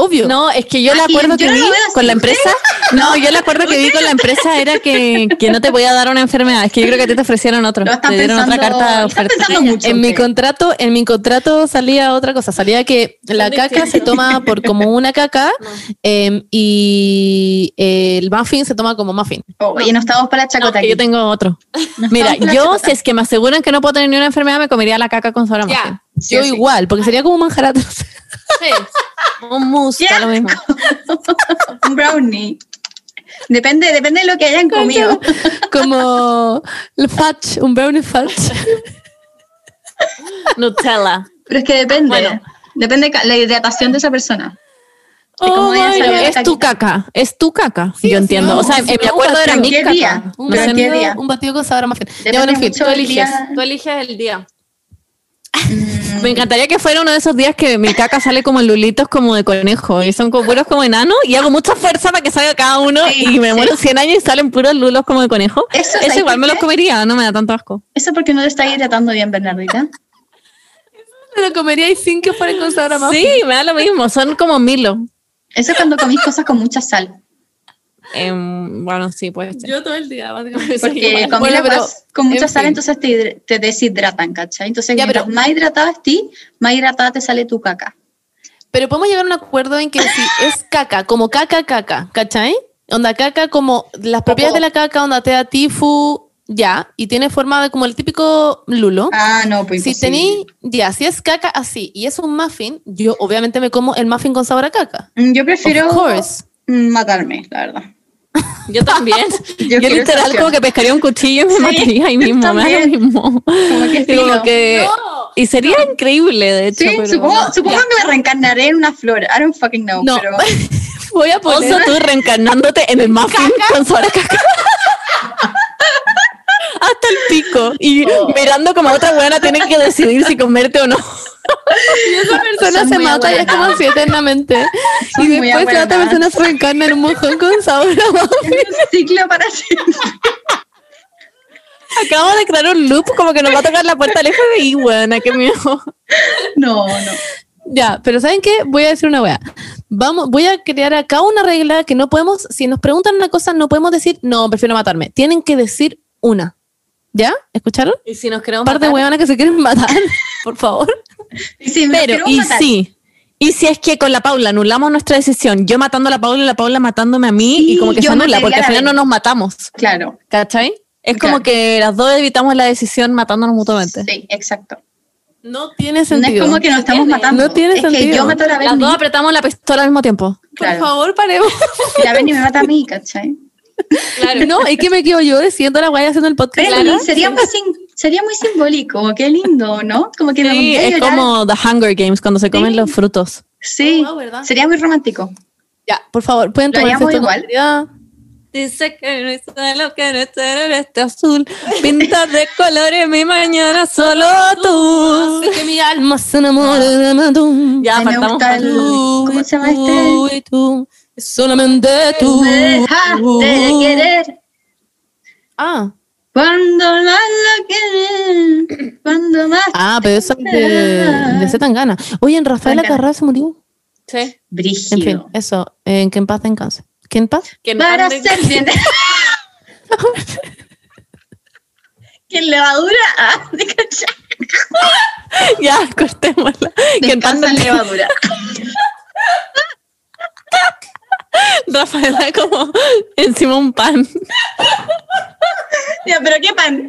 Obvio. No, es que yo el Ay, acuerdo yo que no vi con la empresa, no, yo el acuerdo que vi con la empresa era que, que no te podía dar una enfermedad. Es que yo creo que a ti te ofrecieron otro. Te dieron pensando, otra carta de oferta. mucho. en mi contrato, en mi contrato salía otra cosa, salía que la caca se toma por como una caca em, y el muffin se toma como muffin. Oye, no estamos para No, chacota aquí. yo tengo otro. No Mira, yo si es que me aseguran que no puedo tener ni una enfermedad, me comería la caca con sabor a muffin. Sí Yo o sí. igual, porque sería como un manjarate. no sé. Un mousse, da lo mismo. Un brownie. Depende, depende de lo que hayan comido. como el fudge, un brownie fudge. Nutella. Pero es que depende. Bueno. Depende ca- la hidratación de esa persona. De cómo Oh Es tu caca, es tu caca. Sí, Yo sí, entiendo. no, o sea, sí, en mi acuerdo era mi ¿qué caca. día? Un un batido con sabor a muffin. Ya, bueno, en fin, mucho Tú eliges, día. tú eliges el día. Mm, Me encantaría que fuera uno de esos días que mi caca sale como lulitos como de conejo y son como puros como enanos y hago mucha fuerza para que salga cada uno Sí, y me sí. muero 100 años y salen puros lulos como de conejo. Eso, Eso ¿sabes igual me los comería, no me da tanto asco. Eso porque no te está hidratando bien, Bernardita. Te lo comería y sin que fuera con sabor a muffin. Sí, me da lo mismo, son como Milo. Eso es cuando comís cosas con mucha sal. Em, bueno, sí, puede ser. Yo todo el día, básicamente. Porque comí Bueno, pero, con mucha en sal, fin. entonces te, te deshidratan, ¿cachai? Entonces, Ya, pero- más hidratada estés, más hidratada te sale tu caca. Pero podemos llegar a un acuerdo en que si es caca, como caca, caca, ¿cachai? Onda caca, como las propiedades de la caca, onda te da tifu, ya, y tiene forma de como el típico lulo. Ah, no, pues si tení, ya, si es caca así y es un muffin, yo obviamente me como el muffin con sabor a caca. Mm, Yo prefiero Of course. matarme, la verdad. Yo también. Yo, literal como que pescaría un cuchillo y me Sí, mataría ahí mismo, me mismo. Como que Y como sería increíble, de hecho. Sí, pero- supongo, supongo que me reencarnaré en una flor. I don't fucking know, No. pero... Voy a poner. Oso, tú reencarnándote en el muffin con a caca. Hasta el pico. Y Oh. mirando como a otra buena tienen que decidir si comerte o no. Y esa persona Son se mata y es como así eternamente. Son y después la otra persona se reencarna en un mojón con sabor a ciclo para siempre. Acabo de crear un loop como que nos va a tocar la puerta del FBI, buena, qué miedo. No, no. Ya, pero ¿saben qué? Voy a decir una wea. Vamos, voy a crear acá una regla que no podemos, si nos preguntan una cosa, no podemos decir, no, prefiero matarme. Tienen que decir una. ¿Ya? ¿Escucharon? Y si nos queremos Un par de matar? hueonas que se quieren matar, por favor. Y si Pero, y matar, sí. Y si es que con la Paula anulamos nuestra decisión, yo matando a la Paula y la Paula matándome a mí, Sí, y como que se anula, porque al final no nos matamos. Claro. ¿Cachai? Es Claro. como que las dos evitamos la decisión matándonos mutuamente. Sí, exacto. No tiene No sentido. es como que nos estamos matando. No tiene es que sentido. yo mato a la Las dos apretamos la pistola al mismo tiempo. Por claro. favor, paremos. y la Berni me mata a mí, ¿cachai? Claro. No, es que me quedo yo diciendo la guaya haciendo el podcast. Claro. sería, muy sim- sería muy simbólico, qué lindo, ¿no? Como que me Sí, es llorar. como The Hunger Games cuando se comen Sí. los frutos. Sí, Oh, wow, ¿verdad? sería muy romántico. Ya, por favor, pueden tomar esto igual. Dice que no es lo que no es este azul. Pintas de colores mi mañana solo tú. Hace que mi alma se enamore de Matú. Ya, faltamos Tú, ¿Cómo se llama tú este? Solamente tú. Me dejaste querer Ah, cuando más lo quieres, cuando más. ah, pero eso es de, de Zetangana. Oye, en Rafael Zetangana. Acarrá se murió. Sí. En fin, Brígido. eso, en que en paz descanse. ¿Que en paz? Que en Para de- ser bien. que en levadura. Ah, de. Ya, cortémosla. Que en Descansa en de- levadura. Rafaela como encima un pan. Ya, pero qué pan.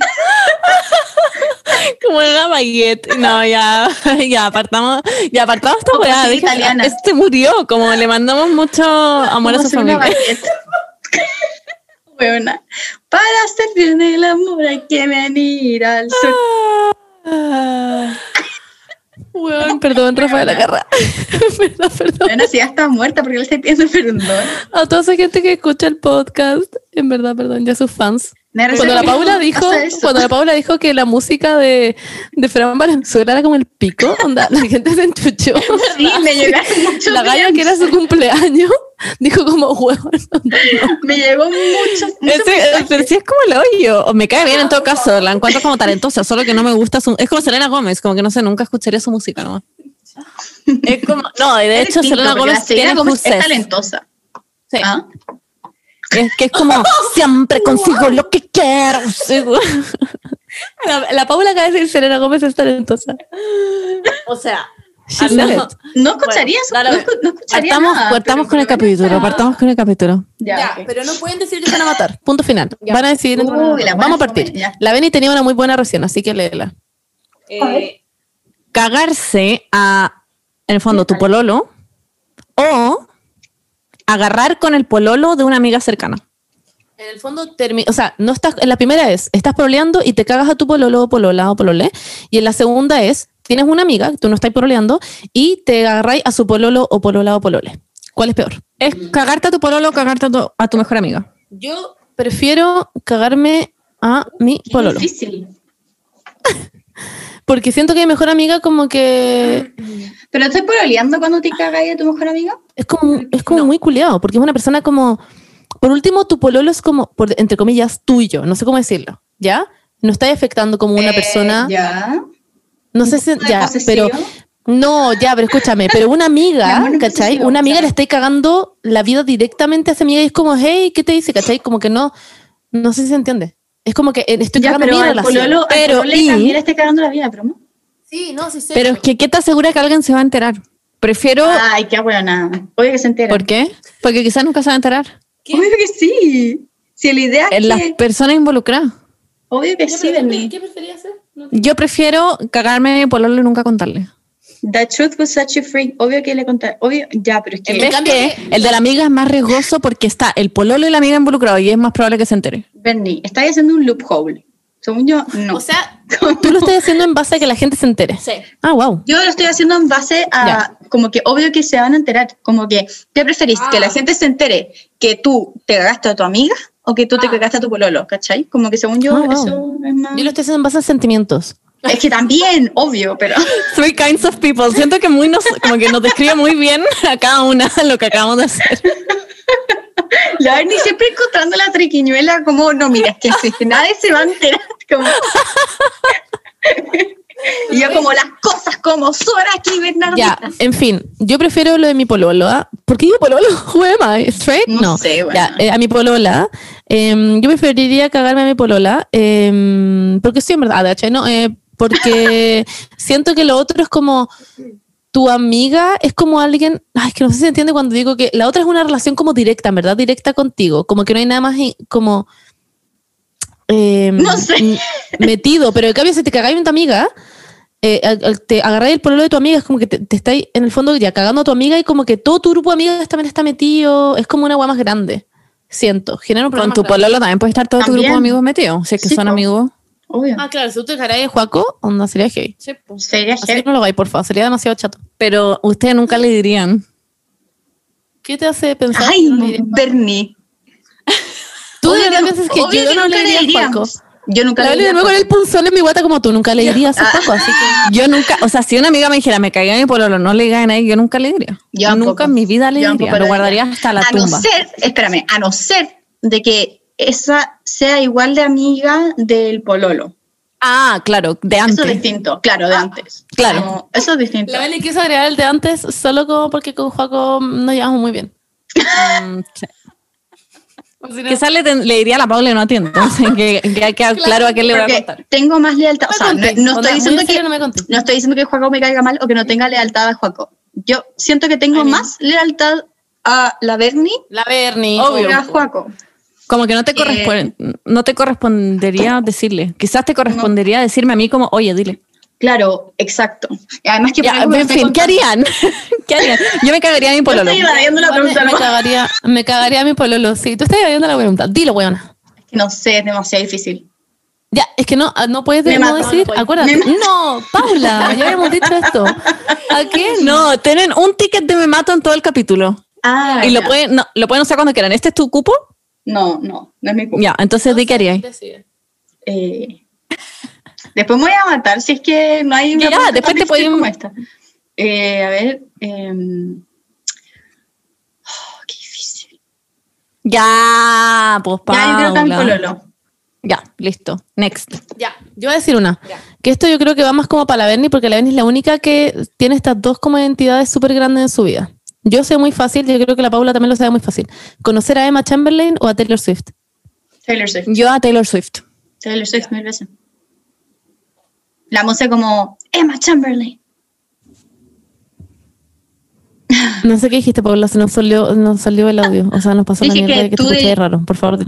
Como una baguette. No, ya, ya apartamos, ya apartamos esta weá. italiana. Este murió, como le mandamos mucho amor a su familia. Buena. Para bien el amor hay que venir al sur. Ah. Weón, perdón, Rafael Acarrá. perdón, perdón. Bueno, si ya está muerta porque le estoy pidiendo perdón. A toda esa gente que escucha el podcast, en verdad, perdón, ya sus fans. Me Cuando la Paula dijo, cuando la Paula dijo que la música de, de Fran Valenzuela era como el pico, onda, la gente se enchuchó. Sí, me llegaron muchos La galla que era su cumpleaños dijo como no. Me llegó muchos. muchos Ese, mensajes. pero sí es como el hoyo. O me cae bien en todo caso. La encuentro como talentosa, solo que no me gusta su. Es como Selena Gómez, como que no sé, nunca escucharía su música nomás. Es como. No, y de Es hecho, distinto, Selena Gómez tiene Gómez es talentosa. Sí. ¿Ah? Es que es como siempre consigo lo que quiero. Sí. La, la Paula acaba de decir Selena Gómez es talentosa. O sea, She al said menos- it. No escucharía eso. dale, No, escu- no escucharía partamos, nada. partamos pero- con el capítulo. Partamos con el capítulo. Ya, pero no pueden decir que se van a matar. Punto final. Ya. Van a decidir. Uy, Vamos a partir. La Beni tenía una muy buena reacción, así que léela. Eh, cagarse a, en el fondo, tu pololo o agarrar con el pololo de una amiga cercana. En el fondo, o sea, no estás, en la primera es, estás pololeando y te cagas a tu pololo o polola o polole. Y en la segunda es, tienes una amiga, tú no estás pololeando, y te agarráis a su pololo o polola o polole. ¿Cuál es peor? ¿Es cagarte a tu pololo o cagarte a tu, a tu mejor amiga? Yo prefiero cagarme a mi pololo. Difícil. Porque siento que mi mejor amiga como que ¿Pero estás pololeando cuando te cagas a tu mejor amiga? es como, es como muy culiado, porque es una persona como, por último, tu pololo es como, por, entre comillas, tuyo, no sé cómo decirlo, ¿ya? No está afectando como una Eh, persona, Ya. No sé si, ya, pero, no, ya, pero escúchame, pero una Mi amiga, ¿cachai? Una amiga le está cagando la vida directamente a esa amiga y es como, hey, ¿qué te dice? ¿cachai? Como que no, no sé si se entiende. Es como que eh, estoy Ya, cagando pero mi al relación. pololo, al Pero, y- también le cagando la vida, pero no. Sí, no, sí sé. Pero es que, ¿qué te asegura que alguien se va a enterar? Prefiero... Ay, qué buena. Obvio que se entera. ¿Por qué? Porque quizás nunca se va a enterar. Obvio que sí. Si la idea es En las que... personas involucradas. Obvio que sí, Bernie. prefería hacer? Yo prefiero cagarme a pololo y nunca contarle. The truth will set you free. Obvio que le contar. Obvio, ya, pero es que... En cambio que el de la amiga es más riesgoso porque está el pololo y la amiga involucrados y es más probable que se entere. Bernie, estás haciendo un loophole. Según yo, no. O sea, tú lo estás haciendo en base a que la gente se entere. Sí. Ah, wow. yo lo estoy haciendo en base a Ya. como que obvio que se van a enterar. Como que, ¿qué preferís? ¿Que la gente se entere que tú te cagaste a tu amiga o que tú te cagaste a tu pololo? ¿Cachai? Como que según yo, Ah, wow. eso es más... Yo lo estoy haciendo en base a sentimientos. Es que también, obvio, pero... Three kinds of people. Siento que muy nos, como que nos describe muy bien a cada una lo que acabamos de hacer. La Bernie siempre encontrando la triquiñuela como, no, mira, es que si que nadie se va a enterar. Como... y yo como las cosas como son aquí, Bernardita. Ya, en fin, yo prefiero lo de mi pololo. ¿ah? ¿Por qué mi pololo? I? ¿Straight? No No. sé, bueno. Ya, eh, a mi polola. em, yo preferiría cagarme a mi polola. em, porque sí, en verdad, hecho, no. eh, porque siento que lo otro es como tu amiga es como alguien, ay, que no sé si se entiende cuando digo que la otra es una relación como directa, verdad, directa contigo, como que no hay nada más como em, No sé. metido, pero en cambio si te cagáis en tu amiga, eh, al- al- te agarráis el pololo de tu amiga, es como que te, te estáis en el fondo ya cagando a tu amiga y como que todo tu grupo de amigas también está metido, es como una agua más grande, siento, genera un Con problema tu más grande. pololo también puede estar todo tu grupo de amigos metido. Si es que Sí, son po. amigos. Obvio. Ah, claro, si tú te cagáis de Juaco, onda sería gay. Sería Así que no lo hagáis, por favor, sería demasiado chato. Pero ustedes nunca le dirían. ¿Qué te hace pensar? Ay, no? Bernie. Tú de verdad que- piensas que yo no le diría a diríamos. Juaco. Yo nunca La le Beli de diría nuevo con el punzón en mi guata como tú, nunca le dirías a así que... Yo nunca, o sea, si una amiga me dijera, me caiga mi pololo, no le digan ahí, yo nunca le diría. Yo nunca en mi vida le diría. Lo guardaría hasta la a tumba. no ser, espérame, a no ser de que esa sea igual de amiga del pololo. Ah, claro, de Eso es antes. distinto, claro, de antes. claro. Como, eso es distinto. La Beli quiso agregar el de antes solo como porque con Juaco nos llevamos muy bien. Sí. Si no- Quizás le, ten- le diría a la Paula y no atiendo. Entonces, que, que hay que claro a quién le voy a contar. tengo más lealtad. O sea, no, conté. no estoy diciendo que no me conté. no estoy diciendo que Juaco me caiga mal o que no tenga lealtad a Juaco. Yo siento que tengo más lealtad a la Bernie La Bernie. Obvio. que a Juaco. Como que no te, Eh, corresponde, no te correspondería decirle. Quizás te correspondería decirme a mí como, oye, dile. Claro, exacto. Y además que Ya, en fin, ¿qué harían? ¿Qué harían? Yo me cagaría a mi pololo. estoy evadiendo la Igual me, pregunta. me ¿no? cagaría, me cagaría a mi pololo. Sí, tú estás viendo la pregunta. Dilo, weona. Que no sé, es demasiado difícil. Ya, es que no, no puedes Me no mato, decir. no acuérdate. No, Paula, ya habíamos dicho esto. ¿A qué? No, tienen un ticket de me mato en todo el capítulo. Ah, y lo pueden, no, lo pueden usar cuando quieran. ¿Este es tu cupo? No, no, no es mi culpa. Ya, entonces di qué haríais. Eh, después me voy a matar si es que no hay una Ya, después te pueden- como esta. Eh, a ver. em, oh, qué difícil. Ya, pues Ya, yo creo que a mi Paula. pololo. Ya, listo. Next. Ya, yo voy a decir una. Que esto yo creo que va más como para la Bernie, porque la Bernie es la única que tiene estas dos como identidades súper grandes en su vida. Yo sé muy fácil, yo creo que la Paula también lo sabe muy fácil. ¿Conocer a Emma Chamberlain o a Taylor Swift? Taylor Swift. Yo a Taylor Swift. Taylor Swift mil veces. La música como Emma Chamberlain. No sé qué dijiste, Paula, se nos salió, nos salió el audio. O sea, nos pasó la Dije mierda que de que te escuché raro. Por favor.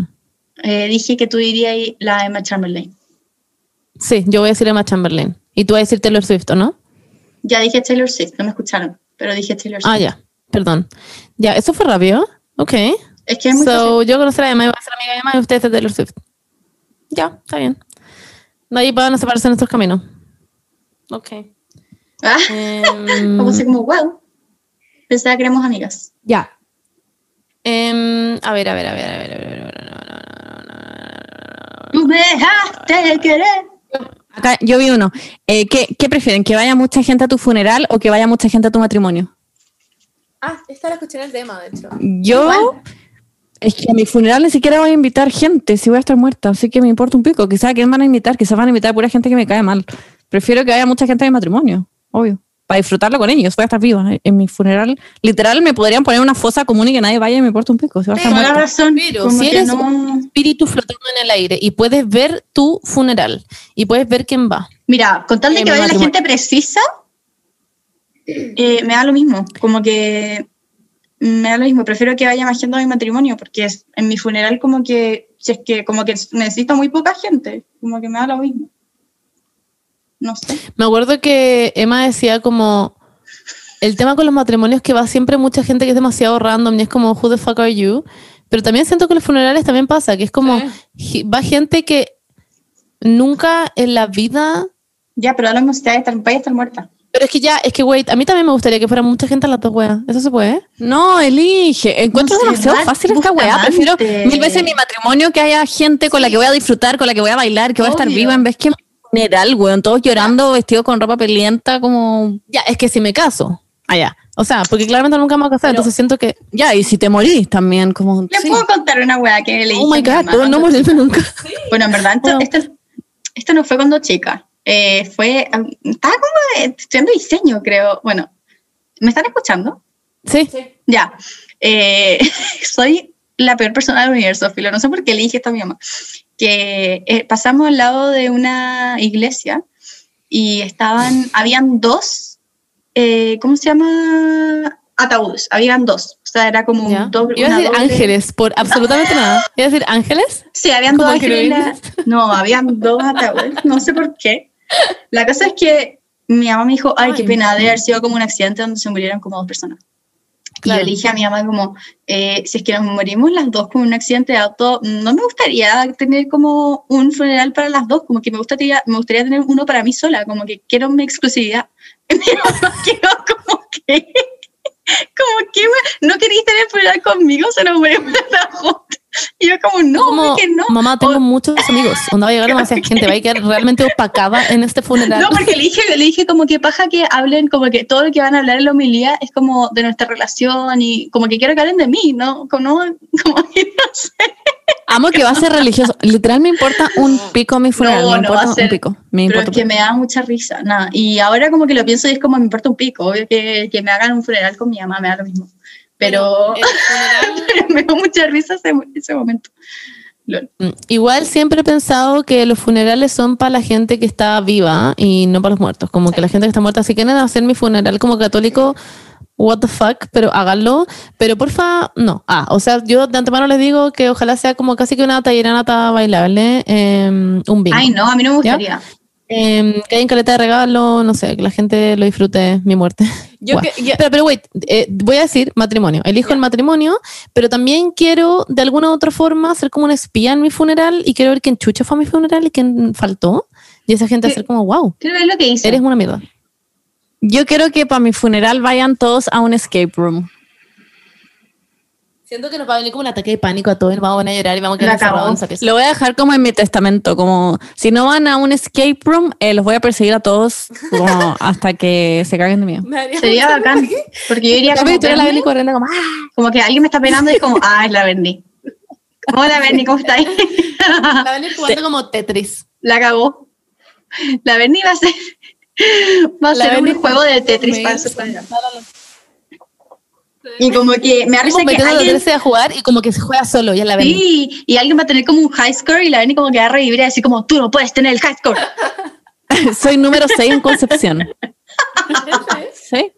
Eh, dije que tú dirías la Emma Chamberlain. Sí, yo voy a decir Emma Chamberlain. Y tú vas a decir Taylor Swift, ¿o no? Ya dije Taylor Swift, no me escucharon, pero dije Taylor Swift. Ah, ya. Perdón. Ya, eso fue rápido. Ok. Es que es muy fácil. So, yo conocer a Emma y voy a ser amiga de Emma y ustedes de Taylor Swift. Ya, está bien. Nadie puede separarse en nuestros caminos. Ok. Ah, um, vamos a ser como, wow. Pensaba que éramos amigas. Ya. A ver, a ver, a ver, a ver, a ver. Tú me dejaste de querer. Acá yo vi uno. Eh, ¿qué, ¿qué, prefieren? ¿Que vaya mucha gente a tu funeral o que vaya mucha gente a tu matrimonio? Ah, esta la escuché en el tema, de hecho. Yo, Igual. Es que a mi funeral ni siquiera voy a invitar gente si voy a estar muerta, así que me importa un pico. Quizás a quién van a invitar, quizás van a invitar a pura gente que me cae mal. Prefiero que haya mucha gente a mi matrimonio, obvio. Para disfrutarlo con ellos, voy a estar viva. En mi funeral, literal, me podrían poner una fosa común y que nadie vaya y me importa un pico. Si va a estar muerta. razón. Pero como si eres no- un espíritu flotando en el aire y puedes ver tu funeral y puedes ver quién va. Mira, con tal de que vaya la gente precisa, eh, me da lo mismo. Como que me da lo mismo. Prefiero que vaya más gente a mi matrimonio, porque es- en mi funeral como que, si es que como que necesito muy poca gente, como que me da lo mismo. No sé. Me acuerdo que Emma decía como el tema con los matrimonios que va siempre mucha gente que es demasiado random y es como who the fuck are you, pero también siento que los funerales también pasa, que es como va gente que nunca en la vida, Ya, pero da lo mismo si a estar, vaya a estar muerta. Pero es que ya, es que wait, a mí también me gustaría que fuera mucha gente a las dos weas, eso se puede. No, elige. Encuentro No sé, demasiado fácil esta weá. Prefiero mil veces mi matrimonio que haya gente con la que voy a disfrutar, con la que voy a bailar, que voy a estar Obvio. viva, en vez que funeral, weón. Todos llorando, vestidos con ropa pelienta, como. Ya, es que si me caso, allá. O sea, porque claramente nunca me voy a casar, entonces siento que, Ya, y si te morís también, como. ¿Le sí. puedo contar una weá que le dije? oh my god, no morirme nunca. Bueno, en verdad, esto, Bueno. esto, esto no fue cuando chica. Eh, fue. Estaba como estudiando diseño, creo. Bueno, ¿me están escuchando? Sí. Ya. Eh, soy la peor persona del universo, Filo. No sé por qué le dije esto a mi mamá. Que eh, pasamos al lado de una iglesia y estaban. Habían dos. eh, ¿Cómo se llama? Ataúdes. Habían dos. O sea, era como Ya. un doble. Iba a decir doble- ángeles, por absolutamente nada. Iba a decir ángeles. Sí, habían dos ángeles. la- No, habían dos ataúdes. No sé por qué. La cosa es que mi mamá me dijo, ay, qué pena, no. de haber sido como un accidente donde se murieron como dos personas. Y yo le dije a mi mamá como, eh, si es que nos morimos las dos con un accidente de auto, no me gustaría tener como un funeral para las dos, como que me gustaría, me gustaría tener uno para mí sola, como que quiero mi exclusividad. Mi mamá quedó como que, como que, "Wea, no queréis tener funeral conmigo, se nos morimos las dos. Y yo como, no, como, que no. mamá, tengo O- muchos amigos. Donde va a llegar demasiada gente. Va a quedar realmente opacada en este funeral. No, porque le dije, le dije como que paja que hablen, como que todo lo que van a hablar en la homilía es como de nuestra relación y como que quiero que hablen de mí, ¿no? Como, no- como que no sé. Amo que va a ser religioso. Literal me importa un pico mi funeral. No, me importa ser- un pico. Me Pero importa es que me da mucha risa, nada. Y ahora como que lo pienso y es como me importa un pico, obvio que, que me hagan un funeral con mi mamá, me da lo mismo. Pero, El funeral- pero me da mucha risa ese, ese momento. Lol. Mm, Igual siempre he pensado que los funerales son para la gente que está viva y no para los muertos. Como que la gente que está muerta, si quieren hacer mi funeral como católico, what the fuck, pero háganlo. Pero porfa, no. Ah, o sea, yo de antemano les digo que ojalá sea como casi que una talleranata bailable, em, un bingo. Ay, no, a mí no me gustaría. Em, que hay en caleta de regalo, no sé, que la gente lo disfrute, mi muerte. Yo que- ya- Pero, pero wait, eh, voy a decir matrimonio. Elijo el matrimonio, pero también quiero de alguna u otra forma ser como una espía en mi funeral y quiero ver quién chucha fue a mi funeral y quién faltó. Y esa gente hacer como, wow, ver lo que hice. eres una mierda. Yo quiero que para mi funeral vayan todos a un escape room. Siento que nos va a venir como un ataque de pánico a todos, nos vamos a llorar y vamos a quedar encerrados. Lo voy a dejar como en mi testamento, como si no van a un escape room, eh, los voy a perseguir a todos como hasta que se caguen de miedo. Sería bacán. Porque yo iría como, la corriendo como, ¡ah! como que alguien me está penando y como, ah, es la Bernie. Hola Bernie, ¿cómo estás? La Beni jugando como Tetris. La cagó. La Bernie va a ser, va a La ser un juego de Tetris para su funeral. Y como que me da risa que alguien, 13 a jugar y como que se juega solo, ya la sí, y alguien va a tener como un high score y la Bernie como que va a revivir y así como, tú no puedes tener el high score. Soy número 6 en Concepción. ¿Sí?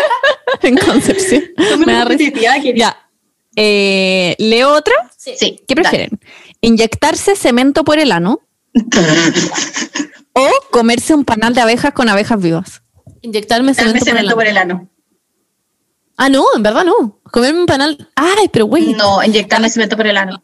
en Concepción. Me da risa. Ya. Eh, ¿Leo otra? Sí. ¿Qué prefieren? ¿Inyectarse cemento por el ano? ¿O comerse un panal de abejas con abejas vivas? Inyectarme cemento, por, el cemento ano. por el ano. Ah, no, en verdad no. Comerme un panal. Ay, pero güey. No, inyectarme cemento por el ano.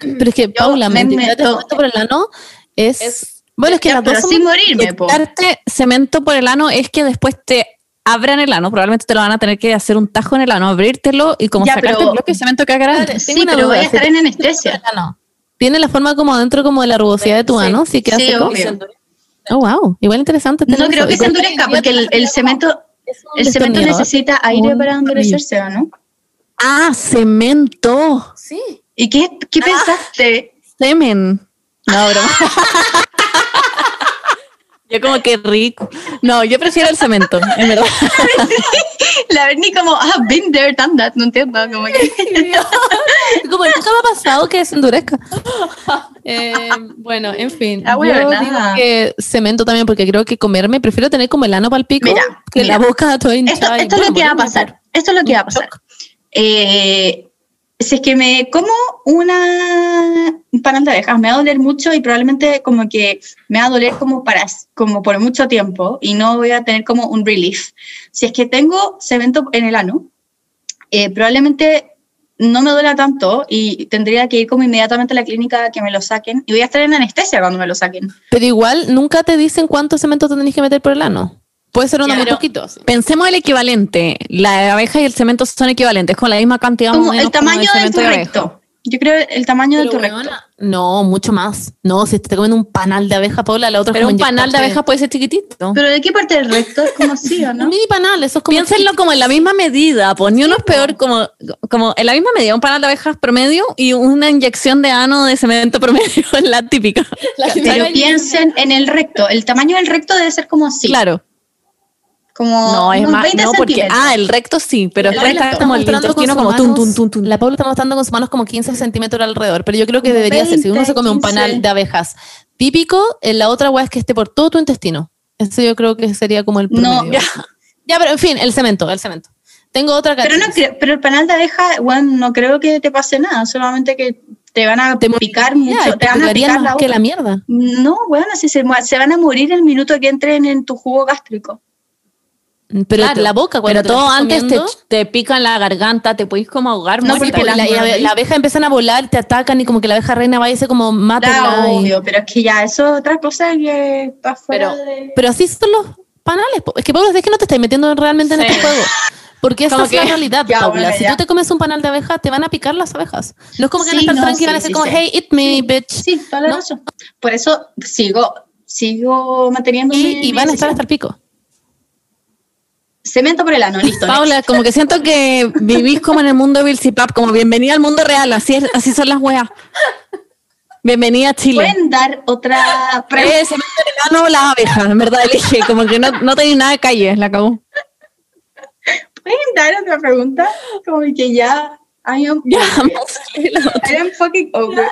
Pero es que, Paula, me cemento por el ano es. bueno, es que Ya, las dos pero sin morirme, po. Inyectarte cemento por el ano es que después te abran el ano, probablemente te lo van a tener que hacer un tajo en el ano, abrírtelo y como Ya, sacarte pero- el bloque de cemento que haga grande. Sí, pero voy a estar en anestesia. No. Tiene la forma como dentro como de la rugosidad de tu Sí. ano, sí que Sí, hace como- obvio. Oh, wow. Igual interesante. No creo eso. que se endurezca porque el, el cemento, el cemento necesita aire Un para endurecerse, ¿o no? Ah, cemento. Sí. ¿Y qué, qué pensaste? Semen. No, broma. yo como que rico. No, yo prefiero el cemento, en verdad. La Berni como, ah, been there, done that, no entiendo, como que... Como nunca me ha pasado que se endurezca. Eh, bueno, en fin. Ah, bueno, yo digo que cemento también, porque creo que comerme, prefiero tener como el ano para el pico Mira, que mira. la boca toda Esto, hinchada. y, esto es lo que va a pasar. Esto es lo que va a pasar. Eh, si es que me como una un panal de abejas, me va a doler mucho y probablemente como que me va a doler como, para, como por mucho tiempo y no voy a tener como un relief. Si es que tengo cemento en el ano, eh, probablemente no me duela tanto y tendría que ir como inmediatamente a la clínica que me lo saquen y voy a estar en anestesia cuando me lo saquen. Pero igual nunca te dicen cuánto cemento te tenés que meter por el ano. Puede ser uno muy pero- poquito. sí. Pensemos el equivalente. La abeja y el cemento son equivalentes, con la misma cantidad. Como menos el tamaño como de abeja. recto. Yo creo el tamaño de Pero, tu recto. No, mucho más. No, si te estás comiendo un panal de abeja, Paula, la otra es Pero como un panal de abeja puede ser chiquitito. Pero de qué parte del recto es como así, ¿o Un no? mini panal, eso es como. Piénsenlo como en la misma medida, pues ni uno es peor como, como en la misma medida, un panal de abejas promedio y una inyección de ano de cemento promedio es la típica. Pero piensen en el recto. El tamaño del recto debe ser como así. Claro. Como No, es unos más, 20 no, porque, centímetros. ah, el recto sí, pero El después recto. está como el intestino como tun, manos- tun, tun, tun. La Paula está mostrando con sus manos como 15 centímetros alrededor, pero yo creo que debería ser, si uno 20, se come un 15. panal de abejas típico, en la otra hueá es que esté por todo tu intestino. Eso yo creo que sería como el No, promedio. ya. ya, pero en fin, el cemento, el cemento. Tengo otra Pero, no creo- pero el panal de abeja, bueno, no creo que te pase nada, solamente que te van a Te picar mucho, te te van a picar más la que la mierda. No, bueno, si se, se van a morir el minuto que entren en tu jugo gástrico. Pero Claro, la boca, cuando Pero todo estás antes te, te pica en la garganta, te podéis como ahogar. No, porque la, la- la- abeja empiezan a volar, te atacan y como que la abeja reina va y dice como mátela. Claro, y- obvio, pero es que ya eso es otra cosa que está fuera Pero- de... Pero así son los panales. Es que Paula, es que no te estás metiendo realmente en Sí. este juego. Porque esa es la realidad, Ya, Paula. bueno, si tú te comes un panal de abeja, te van a picar las abejas. No es como que van a Sí, estar no, tranquilos y van a sí, decir sí, como, sí. hey, eat me, bitch. Sí, toda la ¿No? razón. Por eso sigo, sigo manteniendo Y, mi- y mi van a estar hasta el pico. Cemento por el ano, listo. Paula, como que siento que vivís como en el mundo de Bill Pap, como bienvenida al mundo real, así, es- así son las weas. Bienvenida a Chile. ¿Pueden dar otra pregunta? Eh, mete en el ano las abejas, en verdad elige, como que no, no tenéis nada de calle, la acabó. ¿Pueden dar otra pregunta? Como que ya... I am, otra. I am fucking over.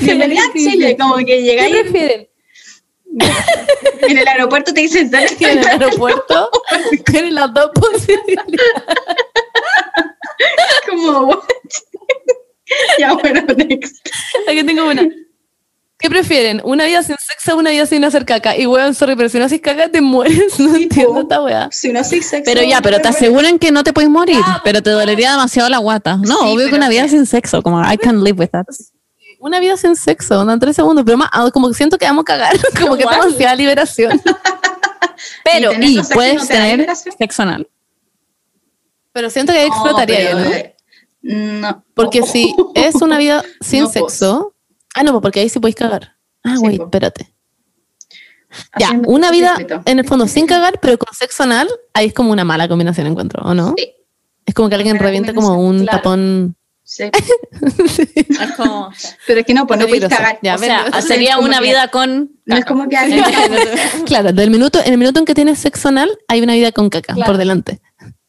Bienvenida a Chile, como que ¿Qué llegáis prefieren? En el aeropuerto te dicen ¿sabes qué? ¿En el aeropuerto? ¿Tienen las dos posibilidades? como what? ya bueno, next. Aquí tengo una. ¿Qué prefieren? ¿Una vida sin sexo o una vida sin hacer caca? Y weón, sorry, pero si no haces caca te mueres. No Sí, entiendo po. esta weá. Si no soy sexo. Pero ya, pero te aseguran que no te puedes morir, pero te dolería demasiado la guata. No, Sí, obvio que una vida sin sexo, como I can live with that. Una vida sin sexo, no tres segundos, pero más, ah, como que siento que vamos a cagar, como que estamos demasiada liberación. Pero, y puedes no te tener sexo anal. Pero siento que ahí No, explotaría yo, pero, ¿no? eh, No. Porque si es una vida sin No, pues. sexo. Ah, no, pues porque ahí sí podéis cagar. Ah, Sí, güey, pues. espérate. Ya, una vida en el fondo sin cagar, pero con sexo anal, ahí es como una mala combinación, encuentro, ¿o no? Sí. Es como que alguien Mala reviente como un claro. tapón. Sí. Es como, Pero es que no, pues no puedes cagar. Ya, o sea, ven, sería una que- vida con. No es caca. como que alguien. claro, del minuto, en el minuto en que tienes sexo anal, hay una vida con caca Claro. por delante.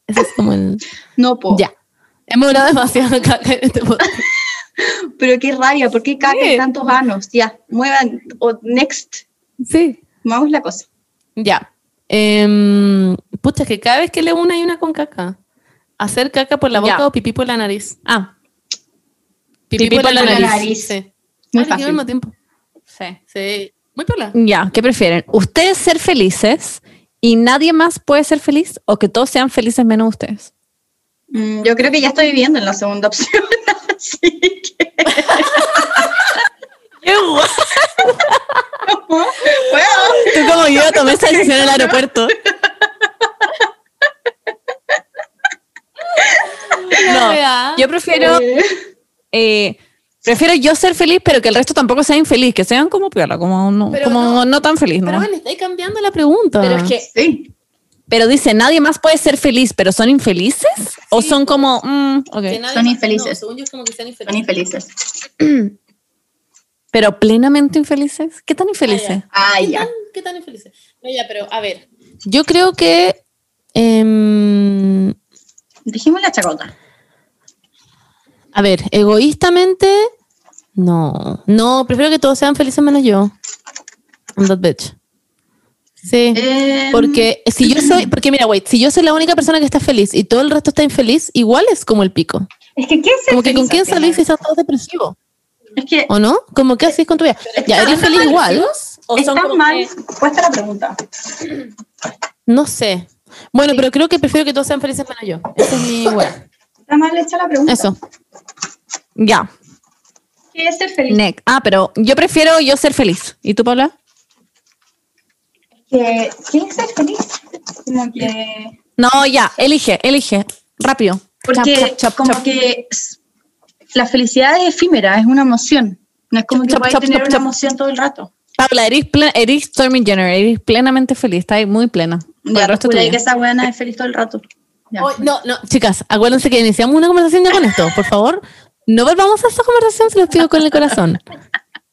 Ese es como el. No, po. Ya. Hemos hablado demasiado de caca en este podcast. Pero qué rabia, ¿por qué cagan Sí. tantos vanos? Ya, muevan. O next. Sí. Vamos la cosa. Ya. Em, pucha, que cada vez que leo una hay una con caca. Hacer caca por la boca Ya. o pipí por la nariz. Ah, Pipí por la nariz. Sí. Muy Ah, fácil. al mismo tiempo. sí. Sí. Muy piola. Ya, ¿qué prefieren? ¿Ustedes ser felices y nadie más puede ser feliz o que todos sean felices menos ustedes? Mm, yo creo que ya estoy viviendo en la segunda opción. Así que. bueno, Tú como como yo tomé esa decisión en el aeropuerto. No, yo prefiero, eh, prefiero yo ser feliz, pero que el resto tampoco sea infeliz, que sean como piola, como no, Pero como no. no, tan feliz, Pero ¿no? bueno, estáis cambiando la pregunta. Pero es que, Sí. pero dice, nadie más puede ser feliz, pero son infelices o Sí, son como, mm, ok. Que nadie Son infelices. no, según yo es como que sean infelices. Son infelices. pero plenamente infelices. ¿Qué tan infelices? Ah, ¿Qué ya. tan, ¿Qué tan infelices? No, ya, pero a ver. Yo creo que. em, Dijimos la chacota. A ver, egoístamente. No. No, prefiero que todos sean felices menos yo. I'm that bitch. Sí. Eh, Porque si yo soy, porque mira, wait, si yo soy la única persona que está feliz y todo el resto está infeliz, igual es como el pico. es que, ¿qué es Como que con quién salís si están todos depresivos, Es que ¿o no? Como que así es con tu vida. Ya, eres feliz igual. ¿O está como mal que- puesta la pregunta. No sé. Bueno, pero creo que prefiero que todos sean felices menos yo. Esa es mi wea. Está mal hecha la pregunta. Eso. Ya, ¿Qué es ser feliz? Ah, pero yo prefiero yo ser feliz. ¿Y tú, Paula? ¿Qué, ¿Qué es ser feliz? Como que... No, ya, elige, elige. Rápido. Porque Chap, chap, chap, como que la felicidad es efímera, es una emoción. No es como que puedes tener una emoción todo el rato. Paula, eres, ple- eres Stormy Jenner, eres plenamente feliz, está ahí muy plena. Ya, resto que esa buena es feliz todo el rato. Ya. Oh, no, no, chicas, acuérdense que iniciamos una conversación ya con esto. Por favor, no volvamos a esta conversación, se los pido con el corazón.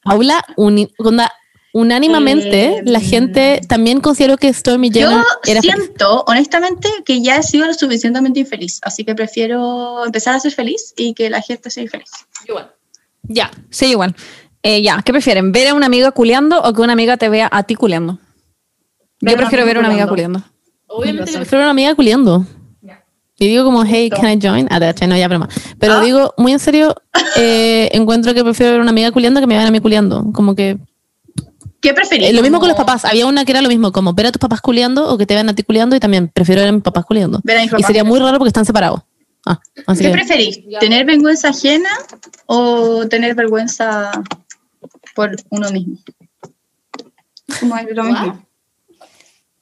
Paula, onda, unánimamente, Eh, la gente también consideró que Stormy Yo feliz. siento, honestamente, que ya he sido lo suficientemente infeliz. Así que prefiero empezar a ser feliz y que la gente sea infeliz. Igual. Ya. Sí, igual. Eh, ya, ¿qué prefieren? ¿Ver a una amiga culeando o que una amiga te vea a ti culeando? Ver Yo prefiero ver a una amiga culeando. culeando. Obviamente prefiero una amiga culiando. Y digo como, hey, can I join? Ah, no, ya broma. Pero Ah. digo, muy en serio, eh, encuentro que prefiero ver a una amiga culiando que me vean a mí culiando. Como que ¿Qué preferís? Eh, lo mismo con los papás. Había una que era lo mismo, como ver a tus papás culiando o que te vean a ti culiando y también prefiero ver a mis papás culiando. Ver a mis Y sería muy raro porque están separados. Ah, así ¿Qué que- preferís? ¿Tener vergüenza ajena o tener vergüenza por uno mismo? Como es lo mismo.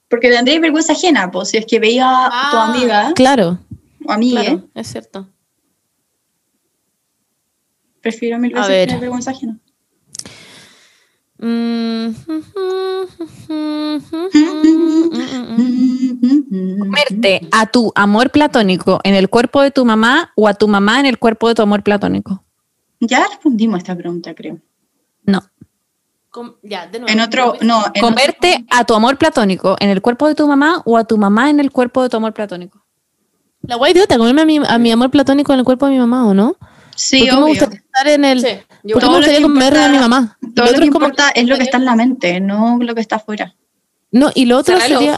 Porque tendréis vergüenza ajena, pues si es que veía a tu Ah, amiga Claro, o amiga, claro, es cierto. prefiero mil A veces ver. tener vergüenza ajena. ¿Comerte a tu amor platónico en el cuerpo de tu mamá o a tu mamá en el cuerpo de tu amor platónico? Ya respondimos a esta pregunta, creo. No. Com- Ya, de nuevo. En otro, no, en ¿Comerte a tu amor platónico en el cuerpo de tu mamá o a tu mamá en el cuerpo de tu amor platónico? La guay idiota, comerme a mi, a mi amor platónico en el cuerpo de mi mamá, ¿o no? sí, ¿Por qué me gustaría estar en el. Sí, ¿Por qué me lo gustaría que comerme a mi mamá? Todo Lo lo otro que es como- importa es lo que está en la mente, no lo que está afuera. No, y lo otro Cerrar sería.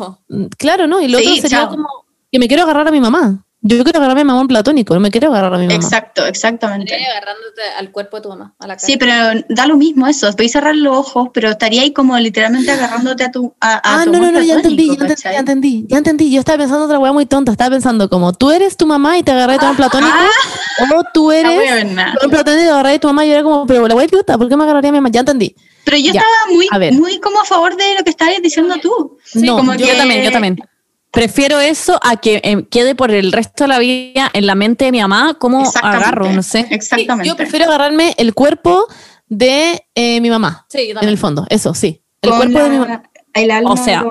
Claro, no, y lo Sí, otro sería chao. como que me quiero agarrar a mi mamá. Yo quiero agarrarme a mi amor platónico, no me quiero agarrar a mi mamá. Exacto, exactamente. agarrándote al cuerpo de tu mamá, a la Sí, pero da lo mismo eso. Podéis cerrar los ojos, pero estaría ahí como literalmente agarrándote a tu. A, a Ah, tu no, no, no, ya entendí, ya entendí, ya entendí, ya entendí. Yo estaba pensando otra weá muy tonta. Estaba pensando como, tú eres tu mamá y te agarré de tu amor platónico, o tú eres tu platónico y te agarré de tu mamá y yo era como, pero la weá idiota, ¿por qué me agarraría a mi mamá? Ya entendí. Pero yo Ya, estaba muy, a ver. muy como a favor de lo que estabas diciendo tú. No, como Yo que- también, yo también. Prefiero eso a que eh, quede por el resto de la vida en la mente de mi mamá como Exactamente, agarro, no sé. Exactamente. Yo prefiero agarrarme el cuerpo de eh, mi mamá, Sí, en el fondo, eso, sí. El Con cuerpo de mi mamá. El alma O sea.